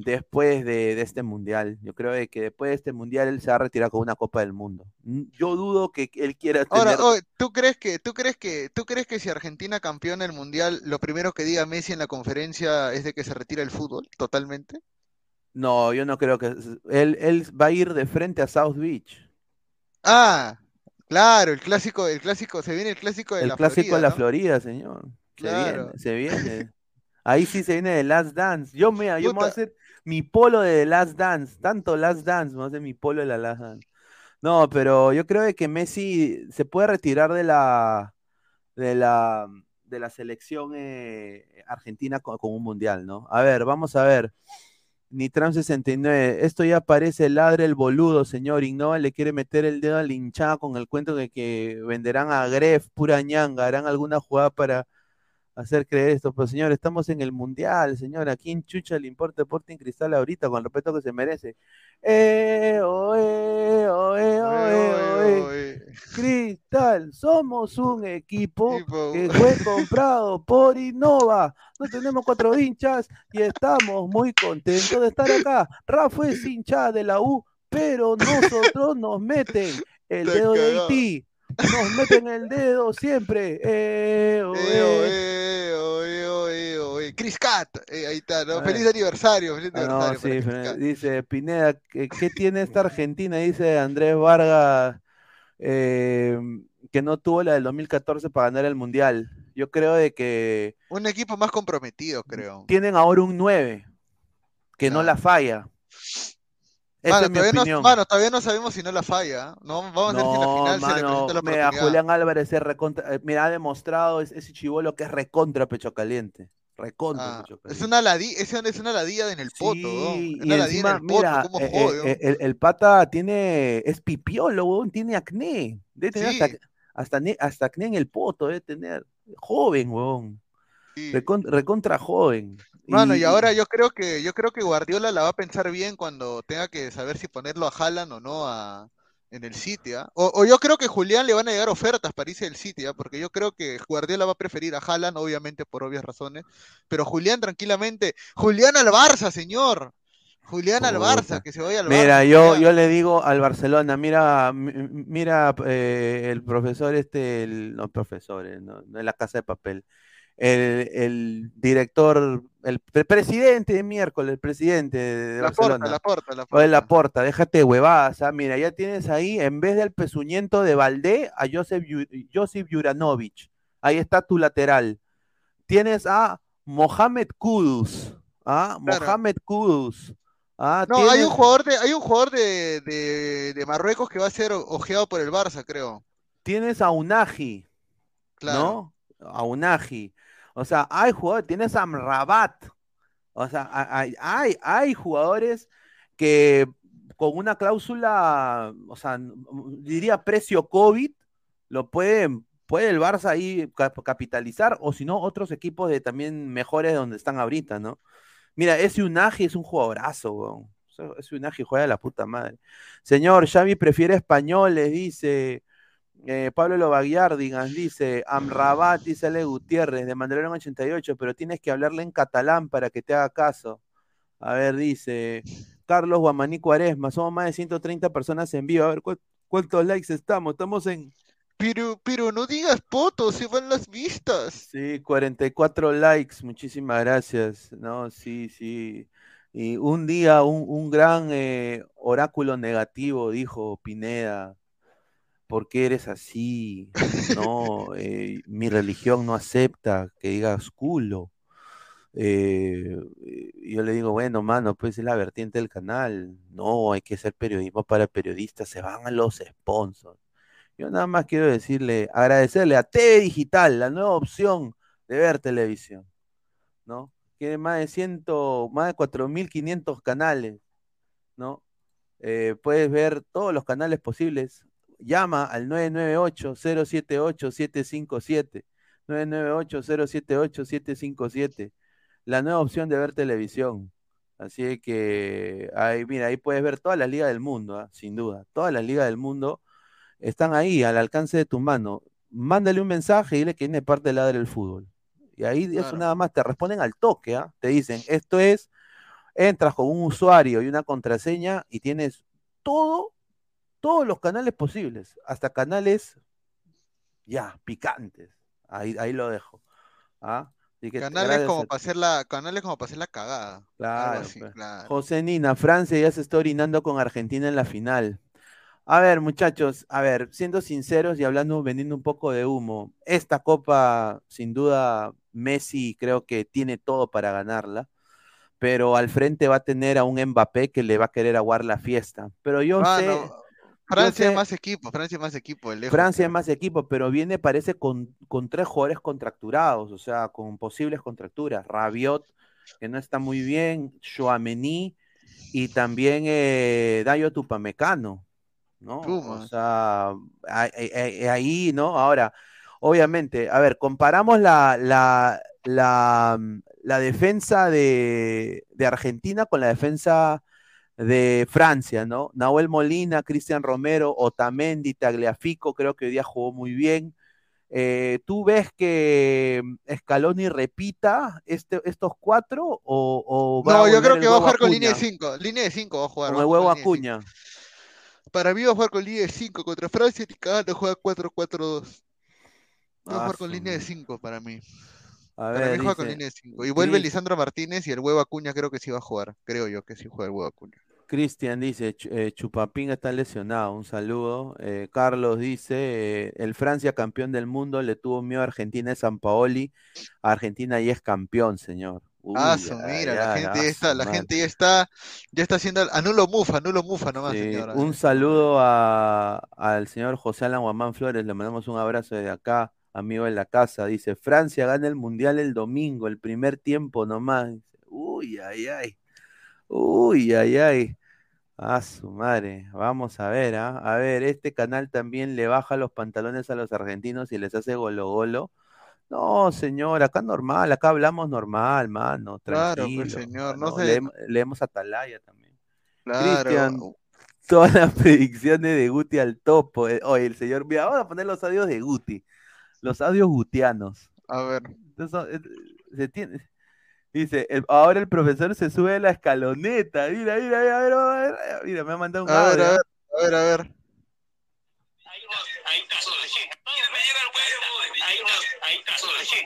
después de, de este mundial. Yo creo de que después de este mundial él se va a retirar con una Copa del Mundo. Yo dudo que él quiera
Ahora,
tener...
oye, ¿tú crees que, tú crees que, tú crees que si Argentina campeona el mundial, lo primero que diga Messi en la conferencia es de que se retira el fútbol totalmente?
No, yo no creo que... Él, él va a ir de frente a South Beach.
Ah, claro, el clásico, el clásico, se viene el clásico de
El
la
clásico
Florida,
de la. Florida, señor. Se
Claro.
viene, se viene. Ahí sí se viene de Last Dance. Yo, mira, yo me voy a hacer mi polo de Last Dance. Tanto Last Dance, a hacer mi polo de la Last Dance. No, pero yo creo de que Messi se puede retirar de la de la de la selección eh, argentina con, un mundial, ¿no? A ver, vamos a ver. Nitram 69, esto ya parece ladre el boludo, señor. Innova le quiere meter el dedo al hinchada con el cuento de que venderán a Gref, pura ñanga, harán alguna jugada para hacer creer esto. Pero señor, estamos en el mundial, señor. ¿A quién chucha le importa Sporting Cristal ahorita con el respeto que se merece? Eh, oe, oe, oe, oe. Cristal, somos un equipo que fue comprado por Innova. No tenemos cuatro hinchas y estamos muy contentos de estar acá. Rafa es hincha de la U, pero nosotros nos meten el dedo de. Haití. Nos meten el dedo siempre. Eh.
Eh. Chris Cat, eh, ahí está, ¿no?
A
Feliz
ver.
aniversario, feliz
Ah, no,
aniversario.
sí, Fernando.
Cat.
dice Pineda, ¿qué, qué tiene esta Argentina? Dice Andrés Vargas, eh, que no tuvo la del 2014 para ganar el Mundial. Yo creo de que
Un equipo más comprometido, creo.
tienen ahora un 9 que no la falla. Esa
Mano,
es mi
todavía no, mano, todavía no sabemos si no la falla. ¿ah? No, vamos a ver si en la
No,
final se le presenta la
mira,
oportunidad.
Julián Álvarez es recontra, eh, mira, ha demostrado es- ese chivolo que es recontra pecho caliente. Recontra
Ah,
pecho
es
caliente.
una ladilla, es una, es una ladilla en el poto, ¿no?
Sí,
Es
y encima,
en el
mira, eh, eh,
¿no?
el, el pata tiene, es pipiolo, tiene acné. Debe tener
Sí.
hasta, hasta, ne- hasta acné en el poto, debe tener. Joven. Recon- recontra joven.
Mano, y ahora yo creo que yo creo que Guardiola la va a pensar bien cuando tenga que saber si ponerlo a Haaland o no a, en el City, ¿ah? O, o yo creo que Julián le van a llegar ofertas para irse del City, ¿ah? Porque yo creo que Guardiola va a preferir a Haaland, obviamente por obvias razones, pero Julián tranquilamente, Julián al Barça, señor. Julián al. Barça, que se vaya al
Mira,
Barça.
yo,
Julián.
yo le digo al Barcelona, mira, mi- mira eh, el profesor este, el, no profesor, eh, no, no es la casa de papel, el, el director, el pre- presidente de miércoles, el presidente de,
La porta,
Barcelona.
la porta, la
Oye, la porta, déjate huevadas, ah, Mira, ya tienes ahí, en vez del pezuñento de Valdé, a Josep, Yu- Josip Juranovic. Ahí está tu lateral. Tienes a Mohamed Kudus. ¿ah?
Claro.
Mohamed Kudus. ¿ah?
No, hay un jugador de, hay un jugador de, de, de Marruecos que va a ser ojeado por el Barça, creo.
tienes a Unagi,
Claro.
¿no? A Unagi. O sea, hay jugadores, tienes a Rabat. O sea, hay, hay, jugadores que con una cláusula, o sea, diría precio COVID, lo pueden, puede el Barça ahí cap- capitalizar, o si no, otros equipos de también mejores donde están ahorita, ¿no? Mira, ese Unagi es un jugadorazo, weón. Ese Unagi juega de la puta madre. Señor, Xavi prefiere españoles, dice. Eh, Pablo Lobaguiardigan dice, Amrabat, dice Ale Gutiérrez, de Mandalorian 88, pero tienes que hablarle en catalán para que te haga caso. A ver, dice Carlos Guamaní Cuaresma, somos más de 130 personas en vivo. A ver, ¿cu- ¿cuántos likes estamos? Estamos en,
Pero, pero no digas poto, se van las vistas.
sí, 44 likes, muchísimas gracias. No, sí, sí. Y un día, un, un gran eh, oráculo negativo dijo Pineda, ¿por qué eres así? No, eh, mi religión no acepta que digas culo. Eh, yo le digo, bueno, mano, pues es la vertiente del canal. No, hay que hacer periodismo para periodistas, se van a los sponsors. Yo nada más quiero decirle, agradecerle a TV Digital, la nueva opción de ver televisión, ¿no? Tiene más de 100, más de 4.500 canales, ¿no? Eh, puedes ver todos los canales posibles. Llama al 998-078-757. 998-078-757. La nueva opción de ver televisión. Así que ahí, mira, ahí puedes ver todas las ligas del mundo, ¿ah? sin duda. Todas las ligas del mundo están ahí, al alcance de tu mano. Mándale un mensaje y dile que viene parte del lado del fútbol. Y ahí eso nada más te responden al toque, ¿ah? Te dicen, esto es, entras con un usuario y una contraseña y tienes todo, todos los canales posibles, hasta canales ya, picantes. Ahí, ahí lo dejo. ¿ah? Así que
Canales como para hacer la, canales como para hacer la cagada. Algo
Claro,
así,
pues.
claro.
José Nina, Francia ya se está orinando con Argentina en la final. A ver, muchachos, a ver, siendo sinceros y hablando, vendiendo un poco de humo, esta copa, sin duda, Messi creo que tiene todo para ganarla, pero al frente va a tener a un Mbappé que le va a querer aguar la fiesta. Pero yo sé,
Mano, Francia es más equipo, Francia es más equipo, lejos,
Francia es más equipo, pero viene, parece, con, con tres jugadores contracturados, o sea, con posibles contracturas. Rabiot, que no está muy bien, Chouameni y también eh, Dayo Tupamecano, ¿no? O sea, ahí, ¿no? Ahora, obviamente, a ver, comparamos la, la, la, la defensa de, de Argentina con la defensa de Francia, ¿no? Nahuel Molina, Cristian Romero, Otamendi, Tagliafico, creo que hoy día jugó muy bien. Eh, ¿Tú ves que Scaloni repita este, estos cuatro o, o va a
No, yo
volver
creo que va a jugar con línea de
Acuña?
5. Línea de 5 va a jugar.
Con
a
el huevo. Acuña.
Para mí va a jugar con línea de 5 contra Francia y cagando juega 4-4-2. Va a jugar con línea de
madre.
5 para mí.
A
Para mí juega con línea de 5. Y vuelve Lisandro Martínez y el huevo Acuña creo que sí va a jugar. Creo yo que sí juega el huevo Acuña.
Cristian dice, eh, Chupapín está lesionado, un saludo. Eh, Carlos dice, eh, el Francia campeón del mundo le tuvo miedo a Argentina de San Paoli. Argentina ya es campeón, señor.
Ah,
Uy,
mira, la gente ya está, la gente ya está, ya está haciendo, anulo mufa, anulo mufa nomás,
Sí,
señora.
un saludo a- al señor José Alan Guamán Flores, le mandamos un abrazo desde acá, amigo de la casa. Dice, Francia gana el Mundial el domingo, el primer tiempo nomás. Uy, ay, ay. Uy, ay, ay. Ah, su madre. Vamos a ver, ¿ah? A ver, este canal también le baja los pantalones a los argentinos y les hace golo golo. No, señor, acá normal, acá hablamos normal, mano,
Claro, pues,
tranquilo.
señor, no
¿no?
se-
Leemos, leemos Atalaya también.
Claro.
Cristian, todas las predicciones de Guti al topo. eh. Oye, el señor, mira, vamos a poner los audios de Guti, los audios gutianos.
A ver.
Entonces, eh, se tiene- dice, el- ahora el profesor se sube a la escaloneta. Mira, mira, mira, mira, a ver, eh, mira, me ha mandado un
A ver, a ver, a ver, a ver.
Ahí está, Argentina me llega al huevo. Ahí está, ahí está,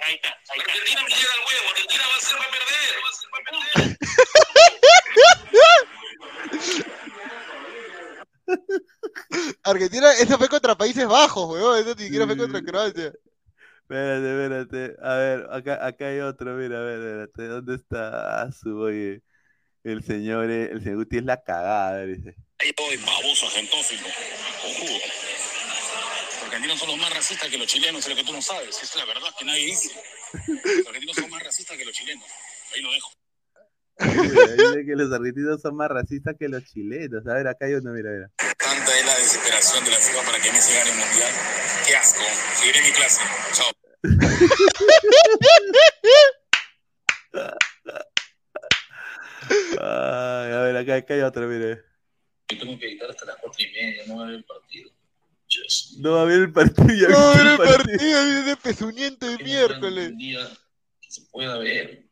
ahí está. Argentina me llega al huevo. Argentina va a ser para perder. Va a ser para perder.
Argentina, esa fue contra Países Bajos, weón, esa ni siquiera fue contra Croacia.
Espérate, espérate. A ver, acá, acá hay otro, mira, a ver, espérate. ¿Dónde está? Ah, su, oye, el señor, eh, el señor Guti es la cagada, dice.
Ahí voy, baboso, argentófilo, cojudo. Los argentinos son los más racistas que los chilenos, es lo que tú no sabes. Es la verdad que nadie dice. Los argentinos son más racistas que los chilenos. Ahí lo dejo.
Dice que los argentinos son más racistas que los chilenos. A ver, acá hay uno, mira, mira.
Tanta es la desesperación de la FIFA para que Messi gane el mundial. Qué asco. Seguiré mi clase. Chao.
Ay, a ver, acá, acá hay otro, mire.
Yo tengo que editar hasta las cuatro y media, no va a ver el partido.
No va a ver el partido.
No,
viste
el partido viene de pezuñento el miércoles.
Un día que se pueda ver.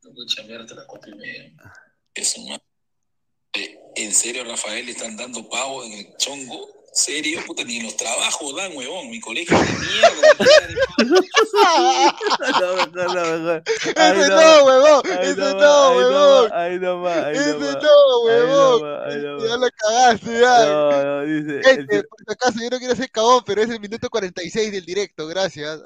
Tengo que chambear hasta las cuatro y media. Eso, man. ¿En serio, Rafael, le están dando pavo en el chongo? ¿Serio? Puta, ni los trabajos dan, huevón. Mi colegio de mierda.
No, mejor, no, mejor.
Ese no, huevón, ese no, huevón.
Ahí nomás, ahí
Ese no, huevón. Ya la cagaste, ya.
No, no, dice.
Este, por si acaso, yo no quiero ser cagón, pero es el minuto 46 del directo, gracias.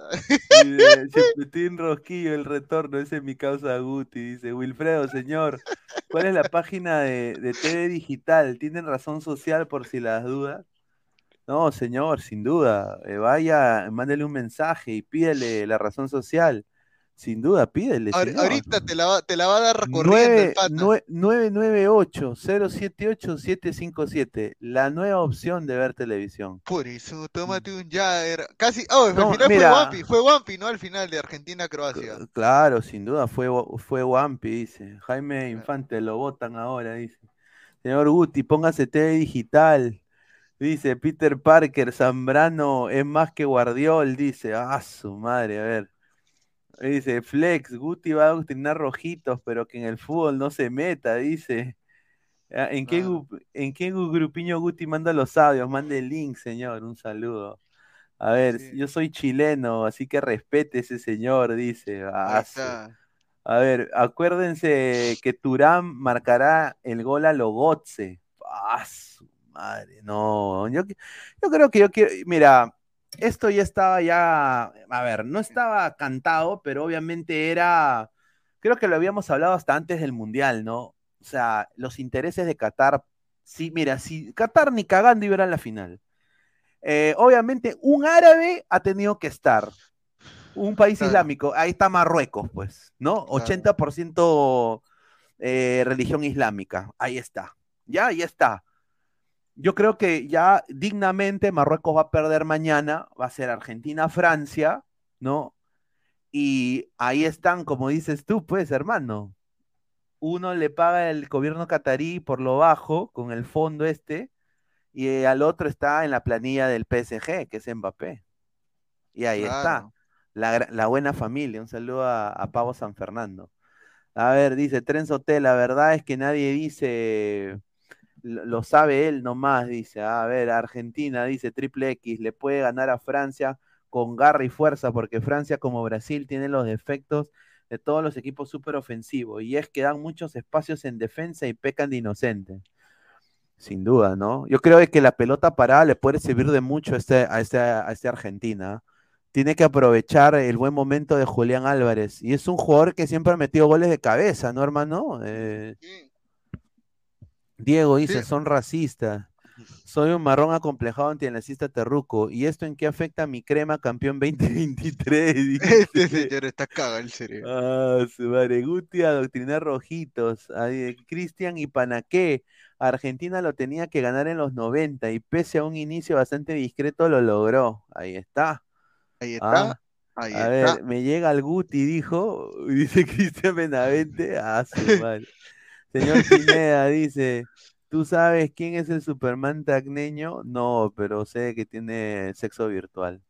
Dice, Chepetín Rosquillo, el retorno, ese es mi causa Guti. Dice, Wilfredo, señor, ¿cuál es la página de, de TV Digital? ¿Tienen razón social por si las dudas? No, señor, sin duda. eh, vaya, mándele un mensaje y pídele la razón social. Sin duda, pídele.
Ahor-
señor.
ahorita te la, va, te la va a dar corriendo el
Nueve-
pata.
nue- 998-078-757. La nueva opción de ver televisión.
Por eso, tómate un Jagger. Casi, oh,
No,
al final
mira.
fue Wampi, fue Wampi, ¿no? Al final de Argentina-Croacia.
Claro, sin duda, fue, fue Wampi, dice. Jaime Infante, lo votan ahora, dice. Señor Guti, póngase TV digital. Dice Peter Parker, Zambrano es más que Guardiol, dice. Ah, su madre, a ver. Dice, Flex, Guti va a adoctrinar rojitos, pero que en el fútbol no se meta, dice. Ah, ¿En qué, ¿En qué gru- grupiño Guti manda los audios? Mande el link, señor, un saludo. A ver, yo soy chileno, así que respete ese señor, dice. Ah. A ver, acuérdense que Turán marcará el gol a Logotse. Ah, su madre, no. Yo, yo creo que yo quiero. Mira, esto ya estaba ya. A ver, no estaba cantado, pero obviamente era. Creo que lo habíamos hablado hasta antes del Mundial, ¿no? O sea, los intereses de Qatar. Sí, mira, si Qatar ni cagando iba a la final. Eh, obviamente, un árabe ha tenido que estar. Un país
Claro.
islámico, ahí está Marruecos, pues, ¿no? 80% eh, religión islámica, ahí está. Ya, ahí está. Yo creo que ya dignamente Marruecos va a perder mañana, va a ser Argentina-Francia, ¿no? Y ahí están, como dices tú, pues, hermano. Uno le paga el gobierno catarí por lo bajo, con el fondo este, y eh, al otro está en la planilla del PSG, que es Mbappé. Y ahí está. La, la buena familia. Un saludo a, a Pavo San Fernando. A ver, dice Trenzo T, la verdad es que nadie dice, lo, sabe él nomás, dice. A ver, Argentina, dice Triple X, le puede ganar a Francia con garra y fuerza, porque Francia como Brasil tiene los defectos de todos los equipos súper ofensivos, y es que dan muchos espacios en defensa y pecan de inocentes. Sin duda, ¿no? Yo creo que la pelota parada le puede servir de mucho a este, a este, a este Argentina. Tiene que aprovechar el buen momento de Julián Álvarez. Y es un jugador que siempre ha metido goles de cabeza, ¿no, hermano? Eh, Diego dice,
Sí.
son racistas. Soy un marrón acomplejado antinacista terruco. ¿Y esto en qué afecta a mi crema campeón 2023? Dice.
Este señor está caga el cerebro.
Ah, su madre. Guti a adoctrinar rojitos. Ahí, Cristian y Panaqué. Argentina lo tenía que ganar en los 90 y pese a un inicio bastante discreto lo logró. Ahí está.
Ahí está.
Ah,
Ahí
a
está.
ver, me llega el Guti, dijo, dice Cristian Benavente. Ah, su madre. Señor Pineda dice, ¿tú sabes quién es el Superman tacneño? No, pero sé que tiene sexo virtual.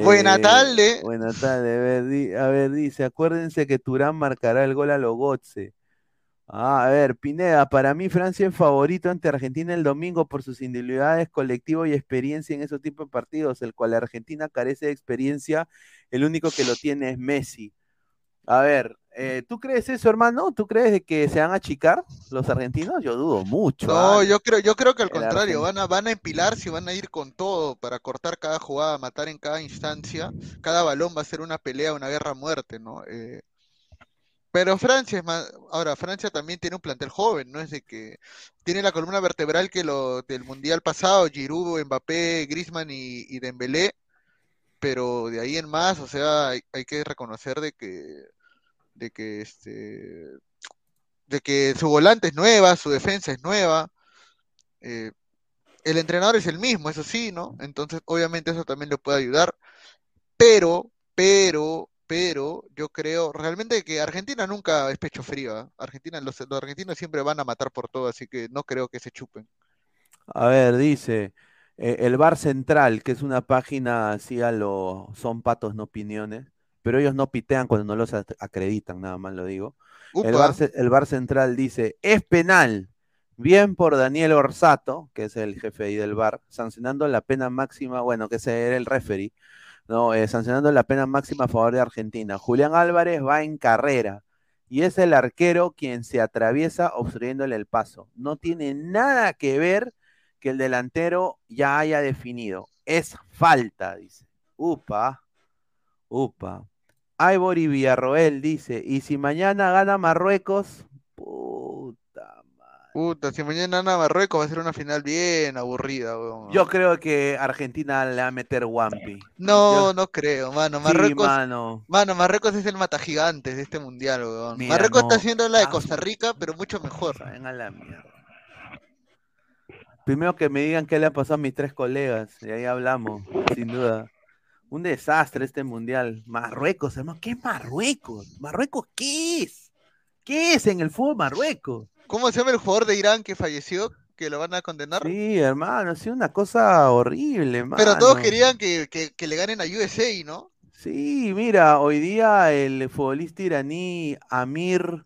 Buena
Eh,
tarde.
Buena tarde. A ver, di- a ver, dice, acuérdense que Turán marcará el gol a lo Gotze. Ah, a ver, Pineda, para mí Francia es favorito ante Argentina el domingo por sus individualidades, colectivo y experiencia en esos tipos de partidos, el cual Argentina carece de experiencia, el único que lo tiene es Messi. A ver, eh, ¿tú crees eso, hermano? ¿Tú crees de que se van a achicar los argentinos? Yo dudo mucho.
No, yo creo, yo creo que al
El
contrario, van a, van a empilarse y van a ir con todo para cortar cada jugada, matar en cada instancia. Cada balón va a ser una pelea, una guerra a muerte, ¿no? Eh, pero Francia es más, ahora Francia también tiene un plantel joven, ¿no? Es de que tiene la columna vertebral que lo del mundial pasado, Giroud, Mbappé, Griezmann y, y Dembélé, pero de ahí en más, o sea, hay, hay que reconocer de que, de que este, de que su volante es nueva, su defensa es nueva. eh, el entrenador es el mismo, eso sí, ¿no? Entonces, obviamente eso también le puede ayudar. Pero, pero, pero, yo creo realmente que Argentina nunca es pecho frío. ¿ah? Argentina, los, los argentinos siempre van a matar por todo, así que no creo que se chupen.
A ver, dice, eh, el Bar Central, que es una página así a lo, son patos, no opiniones, pero ellos no pitean cuando no los ac- acreditan, nada más lo digo. El. Bar, Ce- el Bar Central dice, es penal, bien por Daniel Orsato, que es el jefe ahí del Bar, sancionando la pena máxima, bueno, que ese era el referee, no, Eh, sancionando la pena máxima a favor de Argentina. Julián Álvarez va en carrera y es el arquero quien se atraviesa obstruyéndole el paso. No tiene nada que ver que el delantero ya haya definido. Es falta, dice. Upa, upa. Ivory Villarroel dice, y si mañana gana Marruecos, puta.
Puta, si mañana gana Marruecos va a ser una final bien aburrida, weón.
Yo creo que Argentina le va a meter Wampi.
No,
Yo-
no creo, mano.
Sí,
Marruecos,
mano.
mano, Marruecos es el matagigantes de este mundial, weón.
Mira,
Marruecos
no.
está haciendo la de
Ah,
Costa Rica, pero mucho mejor.
Vayan a la mierda. Primero que me digan qué le ha pasado a mis tres colegas, y ahí hablamos, sin duda. Un desastre este mundial. Marruecos, hermano, ¿qué es Marruecos? ¿Marruecos qué es? ¿Qué es en el fútbol Marruecos?
¿Cómo se llama el jugador de Irán que falleció? Que lo van a condenar.
Sí, hermano, ha sido una cosa horrible,
Pero todos querían que, que- que le ganen a USA, ¿no?
Sí, mira, hoy día el futbolista iraní Amir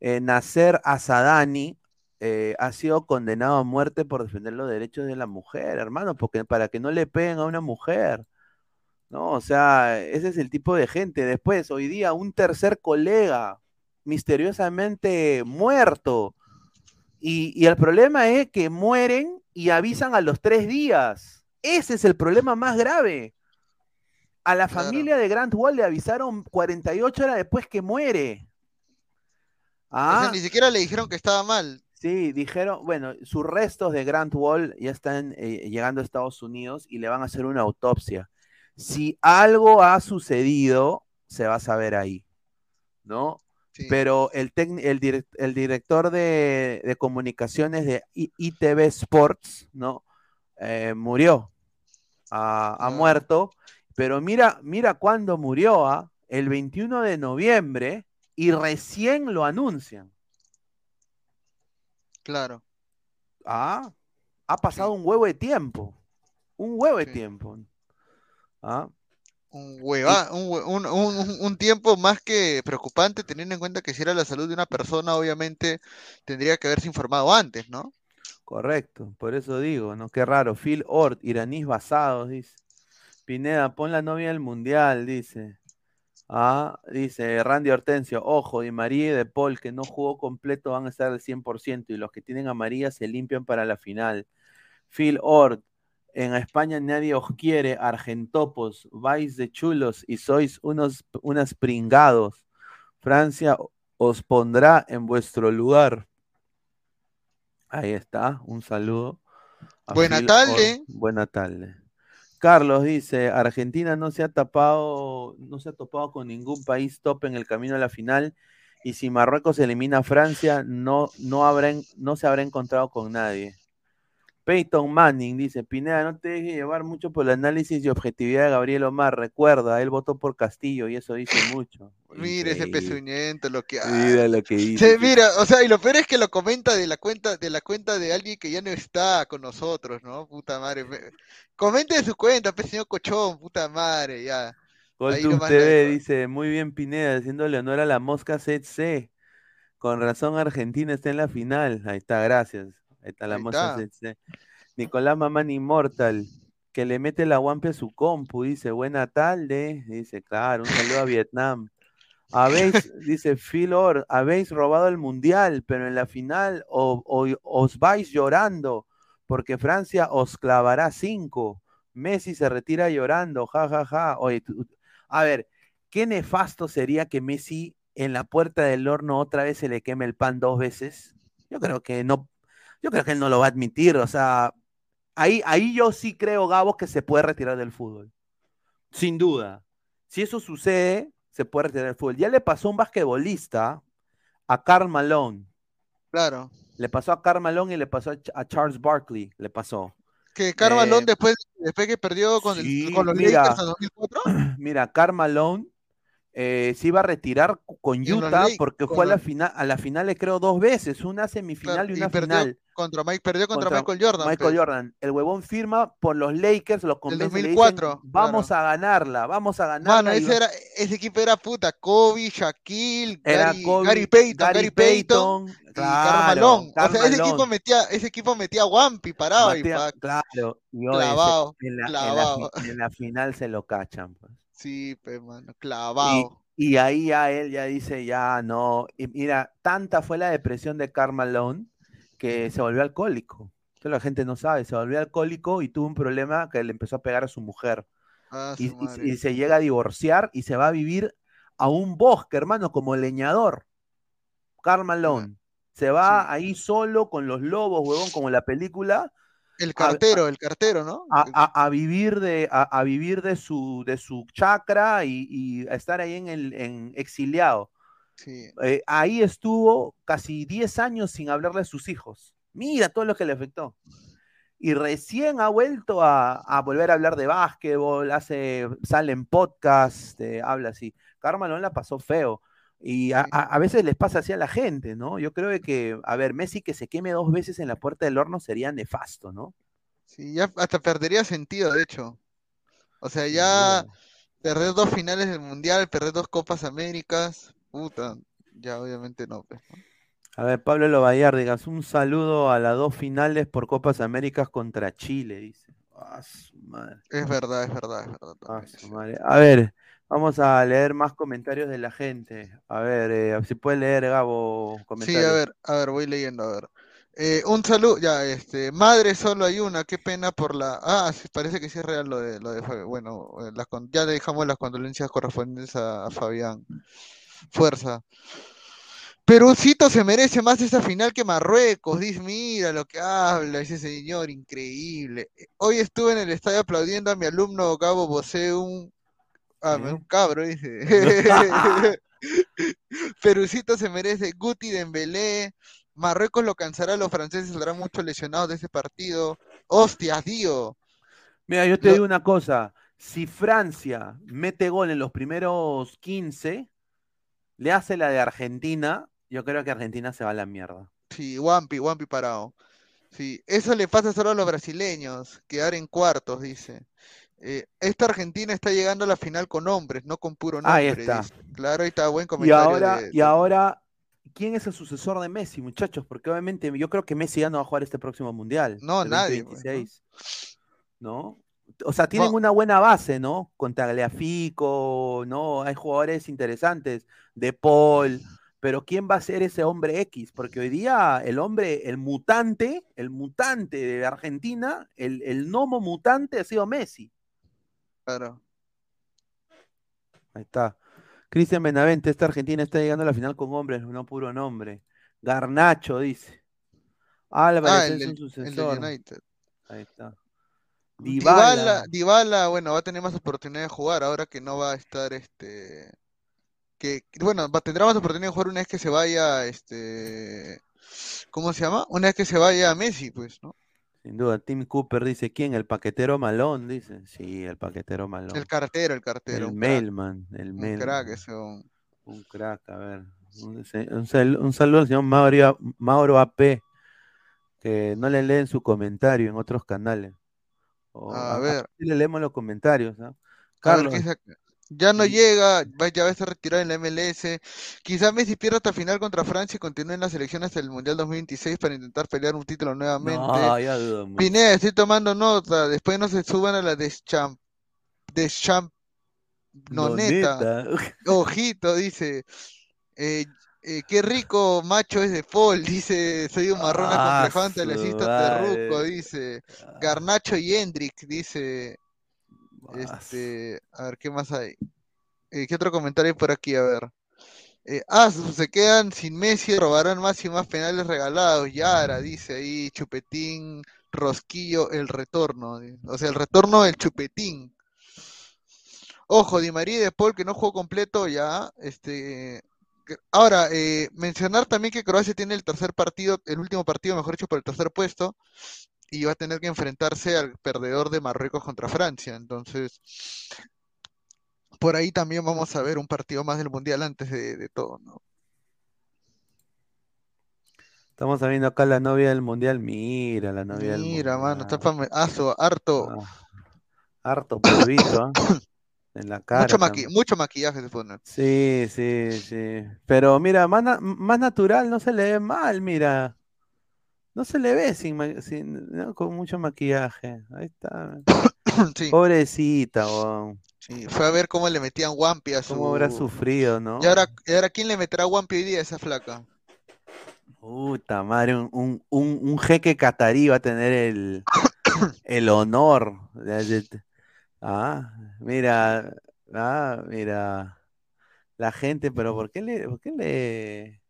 eh, Nasser Asadani eh, ha sido condenado a muerte por defender los derechos de la mujer, hermano, porque para que no le peguen a una mujer. No, o sea, ese es el tipo de gente. Después, hoy día, un tercer colega misteriosamente muerto. Y, y el problema es que mueren y avisan a los tres días. Ese es el problema más grave. A la familia de Grant Wall le avisaron 48 horas después que muere.
O sea,
Ah,
ni siquiera le dijeron que estaba mal.
sí, dijeron, bueno, sus restos de Grant Wall ya están eh, llegando a Estados Unidos y le van a hacer una autopsia. Si algo ha sucedido, se va a saber ahí, ¿no?
Sí.
Pero el, el, direc- el director de, de comunicaciones de I- ITV Sports, ¿no? Eh, murió, ha, ha muerto, pero mira, mira cuándo murió, ¿ah? El 21 de noviembre y recién lo anuncian.
Claro.
Ah, ha pasado un huevo de tiempo, un huevo de tiempo. Ah,
Un hueva, un, un, un- tiempo más que preocupante, teniendo en cuenta que si era la salud de una persona, obviamente tendría que haberse informado antes, ¿no?
correcto, por eso digo, ¿no? Qué raro. Phil Ort, iraníes basados, dice. Pineda, pon la novia del mundial, dice. Ah, dice Randy Hortensio, ojo, Di María y De Paul que no jugó completo van a estar al 100% y los que tienen amarilla se limpian para la final. Phil Ord, en España nadie os quiere, Argentopos, vais de chulos y sois unos unas pringados. Francia os pondrá en vuestro lugar. Ahí está, un saludo.
Buena tarde.
Ord. Buena tarde. Carlos dice, Argentina no se ha tapado, no se ha topado con ningún país top en el camino a la final y si Marruecos elimina a Francia, no, no, habrá, en- no se habrá encontrado con nadie. Peyton Manning dice, Pineda, no te dejes llevar mucho por el análisis y objetividad de Gabriel Omar. Recuerda, él votó por Castillo y eso dice mucho.
Mira ese pezuñento, lo que
Mira lo que dice.
Se mira, o sea, y lo peor es que lo comenta de la cuenta, de la cuenta de alguien que ya no está con nosotros, ¿no? Puta madre. me- Comente de su cuenta, pues señor Cochón, puta madre, ya.
Goldum TV dice, muy bien Pineda, haciéndole honor a la mosca CC. Con razón Argentina está en la final. Ahí está, gracias. Ahí está la
Ahí
mosca
está.
CC. Nicolás Mamán Immortal, que le mete la guampe a su compu, dice, buena tarde. Dice, claro, un saludo a Vietnam. Habéis, dice Phil Orr, habéis robado el mundial, pero en la final o- o- os vais llorando, porque Francia os clavará cinco. Messi se retira llorando, ja, ja, ja. Oye, tú- a ver, qué nefasto sería que Messi en la puerta del horno otra vez se le queme el pan dos veces. Yo creo que no, yo creo que él no lo va a admitir. O sea, ahí, ahí yo sí creo, Gabo, que se puede retirar del fútbol. Sin duda. Si eso sucede, se puede retirar del fútbol. Ya le pasó un basquetbolista, a Karl Malone.
Claro.
Le pasó a Karl Malone y le pasó a, Ch- a Charles Barkley. Le pasó.
Que Carvalón
Eh,
después, después que perdió con, el-
sí,
con los
mira.
Lakers en 2004,
Mira, Karl Malone eh, se iba a retirar con
En
Utah porque fue a la final, a la final le creo dos veces, una semifinal
claro,
y
y
una
perdió
final.
contra Mike, perdió contra,
contra
Michael Jordan.
Michael
pues.
Jordan. El huevón firma por los Lakers, los convence, le dicen,
2004,
vamos a ganarla, vamos a ganarla.
Mano,
y
ese, era, ese equipo era puta, Kobe, Shaquille,
Era
Gary,
Kobe,
Gary Payton,
Gary
Gary Payton,
Payton,
y
claro,
o sea, ese equipo metía, ese equipo metía Wampi parado y
Matea-
pa-
claro, y
clavado,
en, la, en la fi- en la final se lo cachan. pues.
Sí, pues, mano,
Y,
clavado.
y ahí ya él ya dice, ya no. Y mira, tanta fue la depresión de Karl Malone que se volvió alcohólico. Esto la gente no sabe, se volvió alcohólico y tuvo un problema que le empezó a pegar a su mujer.
Ah,
Y,
su
y-
madre.
y se llega a divorciar y se va a vivir a un bosque, hermano, como leñador. Karl Malone. Se va ahí solo con los lobos, huevón, como en la película,
El
a-
cartero, el cartero, ¿no?
a, a- a vivir de a, vivir de su de su chacra y, y a estar ahí en el en exiliado.
Sí.
Eh, ahí estuvo casi 10 años sin hablarle a sus hijos. Mira todo lo que le afectó. Y recién ha vuelto a, a volver a hablar de básquetbol, hace, sale en podcast, eh, habla así. Carmalón la pasó feo. Y a, a- veces les pasa así a la gente, ¿no? Yo creo que, a ver, Messi que se queme dos veces en la puerta del horno sería nefasto, ¿no?
Sí, ya hasta perdería sentido, de hecho. O sea, ya perder dos finales del Mundial, perder dos Copas Américas, puta, ya obviamente no, pues, ¿no?
A ver, Pablo Lobayar, digas un saludo a las dos finales por Copas Américas contra Chile, dice. Ah, su madre.
Es verdad, es verdad, es verdad.
Ah, su madre. A ver, vamos a leer más comentarios de la gente. A ver, eh, si puede leer, Gabo,
Sí,
comentarios.
a ver, a ver, voy leyendo, a ver. Eh, un saludo, ya, este, madre solo hay una, qué pena por la, ah, sí, parece que sí es real lo de, lo de, Fabi- bueno, eh, las con- ya le dejamos las condolencias correspondientes a, a Fabián. Fuerza. Perucito se merece más esta final que Marruecos, dice, mira lo que habla ese señor, increíble. Hoy estuve en el estadio aplaudiendo a mi alumno Gabo Bosé, un, ah,
¿Eh?
un cabro, dice. Perucito se merece, Guti Dembélé, Marruecos lo cansará, los franceses saldrán muchos lesionados de ese partido. Hostias, Dio.
Mira, yo te
Lo-
digo una cosa. Si Francia mete gol en los primeros 15, le hace la de Argentina, yo creo que Argentina se va a la mierda.
Sí, Wampi, Wampi parado. Sí, eso le pasa solo a los brasileños, quedar en cuartos, dice. Eh, esta Argentina está llegando a la final con hombres, no con puro
Ahí
nombre,
está.
dice. Claro, ahí está, buen
Y
comentario
ahora,
de-
y ahora, ¿quién es el sucesor de Messi, muchachos? Porque obviamente yo creo que Messi ya no va a jugar este próximo mundial,
No, nadie, pues,
2026. ¿No? o sea, tienen
No.
una buena base, ¿no? Con Tagliafico, ¿no? Hay jugadores interesantes, De Paul, pero ¿quién va a ser ese hombre X? Porque hoy día el hombre, el mutante, el mutante de Argentina, el, el gnomo mutante ha sido Messi.
Claro.
Ahí está. Cristian Benavente, esta Argentina está llegando a la final con hombres, no puro nombre. Garnacho, dice. Álvarez
Ah, el
es un
el
sucesor.
United.
Ahí está.
Dybala,
Dybala.
Dybala, bueno, va a tener más oportunidad de jugar ahora que no va a estar este que bueno, va, tendrá más oportunidad de jugar una vez que se vaya este ¿cómo se llama? Una vez que se vaya Messi, pues, ¿no?
Sin duda, Tim Cooper dice, ¿quién? El paquetero malón, dice. Sí, el paquetero malón.
El cartero, el cartero,
El
un crack,
mailman, el
un
mailman.
crack ese hombre.
Un crack, a ver. Un, un sal- un saludo al señor Mauro, Mauro AP, que no le leen su comentario en otros canales. O-
A
a-
ver.
sí le leemos los comentarios, ¿no?
A ver,
Carlos.
Ya no llega, ya va a estar retirado en la MLS. Quizá Messi pierda hasta final contra Francia y continúe en la selección hasta el Mundial 2026 para intentar pelear un título nuevamente.
no, ya dudo mucho.
Pineda, estoy tomando nota. Después no se suban a la deschamp... Deschamp...
No,
Noneta.
neta.
Ojito, dice. eh, eh, qué rico macho es de Paul, dice. Soy un marrón
Ah,
acomplejado
su
antelecista
madre.
terruco, dice. Garnacho y Hendrik, dice. Este, a ver, ¿qué más hay? Eh, ¿qué otro comentario hay por aquí? A ver. Eh, ah, se quedan sin Messi, robarán más y más penales regalados. Yara, dice ahí, Chupetín, Rosquillo, el retorno. O sea, el retorno del Chupetín. Ojo, Di María De Paul que no jugó completo ya. Este, ahora, eh, mencionar también que Croacia tiene el tercer partido, el último partido, mejor dicho, por el tercer puesto, y va a tener que enfrentarse al perdedor de Marruecos contra Francia. Entonces, por ahí también vamos a ver un partido más del Mundial antes de, de todo, ¿no?
Estamos viendo acá la novia del mundial. Mira, la novia del
Mira, mano, está
mundial.
aso, harto,
Ah, harto polvito, ¿ah? En la cara.
mucho maqui-
también.
mucho maquillaje se pone.
Sí, sí, sí. Pero mira, más, na- más natural, no se le ve mal, mira. No se le ve sin, ma- sin- ¿no? con mucho maquillaje. Ahí está.
Sí,
Pobrecita,
sí, fue a ver cómo le metían Wampi a
¿Cómo habrá
su...
sufrido, no?
Y ahora, y ahora ¿quién le meterá Wampi hoy día a esa flaca?
Puta madre, un, un, un- un jeque catarí va a tener el, el honor. ah, mira, ah, mira. La gente, pero ¿por qué le, por qué le?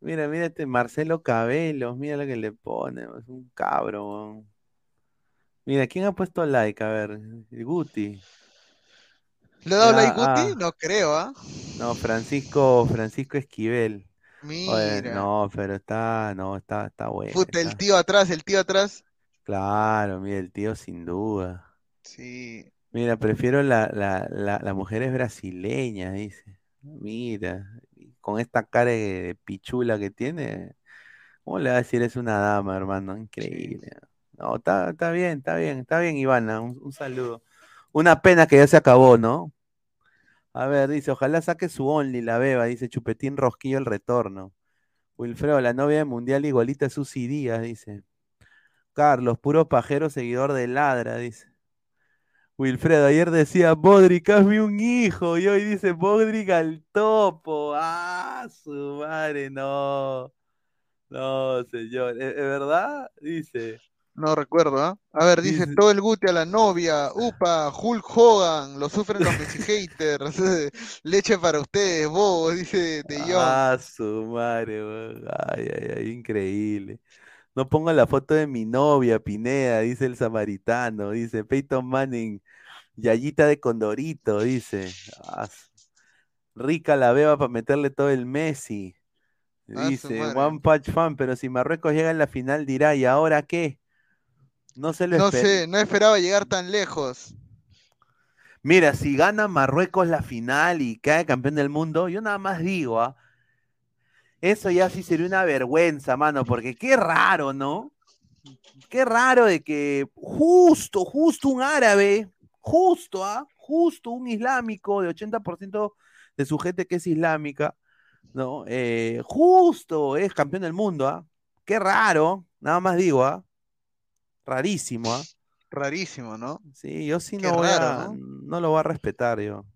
Mira, mira este Marcelo Cabelos, mira lo que le pone, es un cabro. Mira, ¿quién ha puesto like? A ver, Guti.
¿Le ha dado
Ah,
like Guti?
ah.
No creo, ¿ah?
No, Francisco, Francisco Esquivel. Oye,
Mira.
no, pero está, no, está, está bueno.
Puta, el tío atrás, el tío atrás.
Claro, mira, el tío sin duda.
Sí.
Mira, prefiero la, la, la, las mujeres brasileñas, dice. Mira, con esta cara de, pichula que tiene, ¿cómo le va a decir es una dama, hermano? Increíble. No, está, está bien, está bien, está bien, Ivana, un, un saludo. Una pena que ya se acabó, ¿no? A ver, dice, ojalá saque su Only, la beba, dice Chupetín Rosquillo el retorno. Wilfredo, la novia de Mundial igualita a Susy Díaz, dice. Carlos, puro pajero seguidor de Ladra, dice. Wilfredo, ayer decía, Bodrick, hazme un hijo, y hoy dice, Bodrick al topo. Ah, su madre, no. No, señor, ¿es, es verdad? Dice.
No recuerdo, ¿ah? A ver, dice
Dice-
todo el Guti a la novia. Upa, Hulk Hogan, lo sufren los Messi haters. Leche para ustedes, bobos, dice De Jong.
Ah, su madre. Ay, ay, ay, increíble. No pongo la foto de mi novia, Pineda, dice el samaritano, dice Peyton Manning, Yayita de Condorito, dice. Ah, su- rica la beba para meterle todo el Messi.
Ah,
Dice. One Punch Fan, pero si Marruecos llega en la final dirá, ¿y ahora qué? No se lo
No sé, no esperaba llegar tan lejos.
Mira, si gana Marruecos la final y cae campeón del mundo, yo nada más digo, ¿ah? Eso ya sí sería una vergüenza, mano, porque qué raro, ¿no? Qué raro de que justo, justo un árabe, justo, ¿ah? Justo un islámico de 80% de su gente que es islámica, ¿no? Eh, justo es campeón del mundo, ¿ah? Qué raro, nada más digo, ¿ah? Rarísimo, ¿ah?
Rarísimo, ¿no?
Sí, yo sí
Qué
no voy
raro,
a,
¿no?
no lo voy a respetar yo.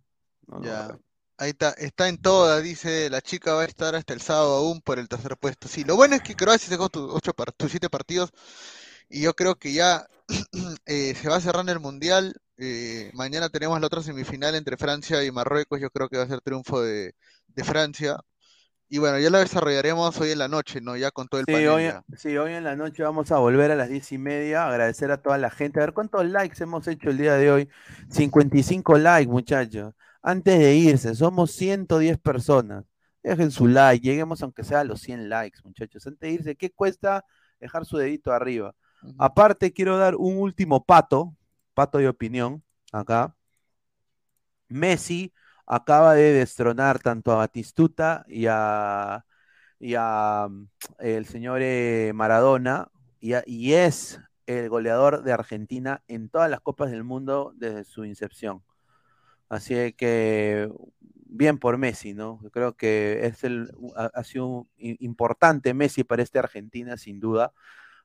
No a
Ya.
respetar.
Ahí está, está en toda, dice, la chica va a estar hasta el sábado aún por el tercer puesto. Sí, lo bueno es que Croacia sacó tus ocho tus siete partidos y yo creo que ya eh, se va cerrando el Mundial. Eh, mañana tenemos la otra semifinal entre Francia y Marruecos. Yo creo que va a ser triunfo de, de Francia. Y bueno, ya la desarrollaremos hoy en la noche, ¿no? Ya con todo el
Sí,
panel
hoy,
ya.
sí, hoy en la noche vamos a volver a las diez y media. Agradecer a toda la gente. A ver cuántos likes hemos hecho el día de hoy. 55 likes, muchachos. Antes de irse, somos 110 personas. Dejen su like, lleguemos aunque sea a los 100 likes, muchachos. Antes de irse, ¿qué cuesta dejar su dedito arriba? Aparte, quiero dar un último pato, pato de opinión, acá. Messi acaba de destronar tanto a Batistuta y a, y a mm, el señor eh, Maradona, y, es el goleador de Argentina en todas las copas del mundo desde su incepción. Así que bien por Messi, ¿no? Creo que es el, ha, sido importante Messi para esta Argentina, sin duda.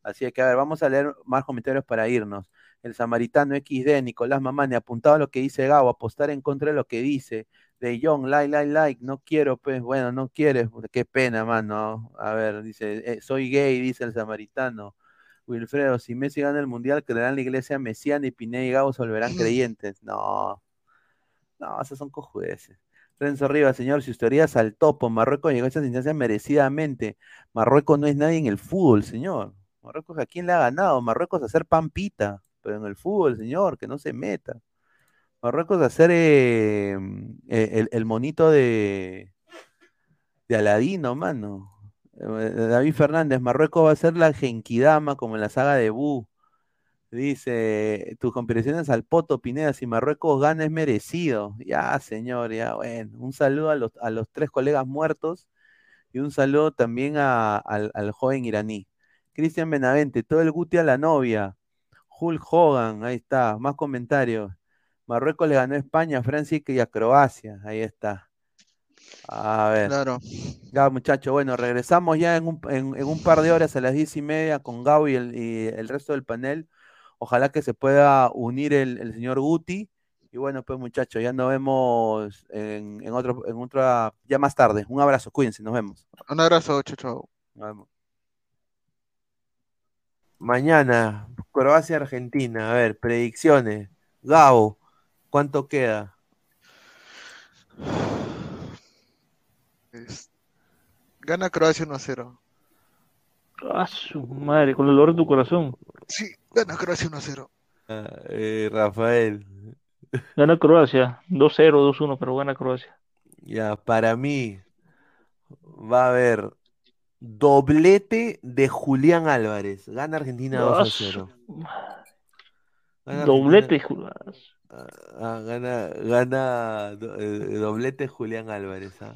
Así que, a ver, vamos a leer más comentarios para irnos. El Samaritano XD, Nicolás Mamani, apuntado a lo que dice Gabo, apostar en contra de lo que dice. De John, like, like, like, no quiero, pues, bueno, no quieres, puta, qué pena, mano. A ver, dice, eh, soy gay, dice el Samaritano. Wilfredo, si Messi gana el Mundial, creerán la iglesia mesiana y Pineda y Gabo se volverán creyentes. No, no, esas son cojudeces. Renzo Rivas, señor, si usted haría al topo, Marruecos llegó a esa instancia merecidamente. Marruecos no es nadie en el fútbol, señor. Marruecos, ¿a quién le ha ganado? Marruecos a hacer pampita, pero en el fútbol, señor, que no se meta. Marruecos a hacer eh, eh, el, monito de, de Aladino, mano. Eh, David Fernández, Marruecos va a ser la Genkidama como en la saga de Bu. Dice, tus comparaciones al Poto Pineda, si Marruecos gana es merecido. Ya, señor, ya, bueno. Un saludo a los, a los tres colegas muertos y un saludo también a- al, al joven iraní. Cristian Benavente, todo el guti a la novia. Hulk Hogan, ahí está, más comentarios. Marruecos le ganó a España, a Francia y a Croacia, ahí está. A ver.
Claro.
Ya, muchachos, bueno, regresamos ya en un, en- en un par de horas a las diez y media con Gabo y el, y el resto del panel. Ojalá que se pueda unir el, el señor Guti. Y bueno, pues muchachos, ya nos vemos en, en otro, en otra, ya más tarde. Un abrazo, cuídense, nos vemos.
Un abrazo, chao, chao.
Nos vemos. Mañana, Croacia-Argentina. A ver, predicciones. Gabo, ¿cuánto queda?
Es- Gana Croacia 1-0.
Ah, su madre, con el dolor de tu corazón.
Sí, gana Croacia 1-0.
Ah, eh, Rafael.
Gana Croacia, 2-0, 2-1, pero gana Croacia.
Ya, para mí va a haber doblete de Julián Álvarez. Gana Argentina 2
Ah,
a
su
0. Gana
Doblete,
Argentina- Ah, ah, gana, gana do- eh, doblete Julián Álvarez. ¿ah?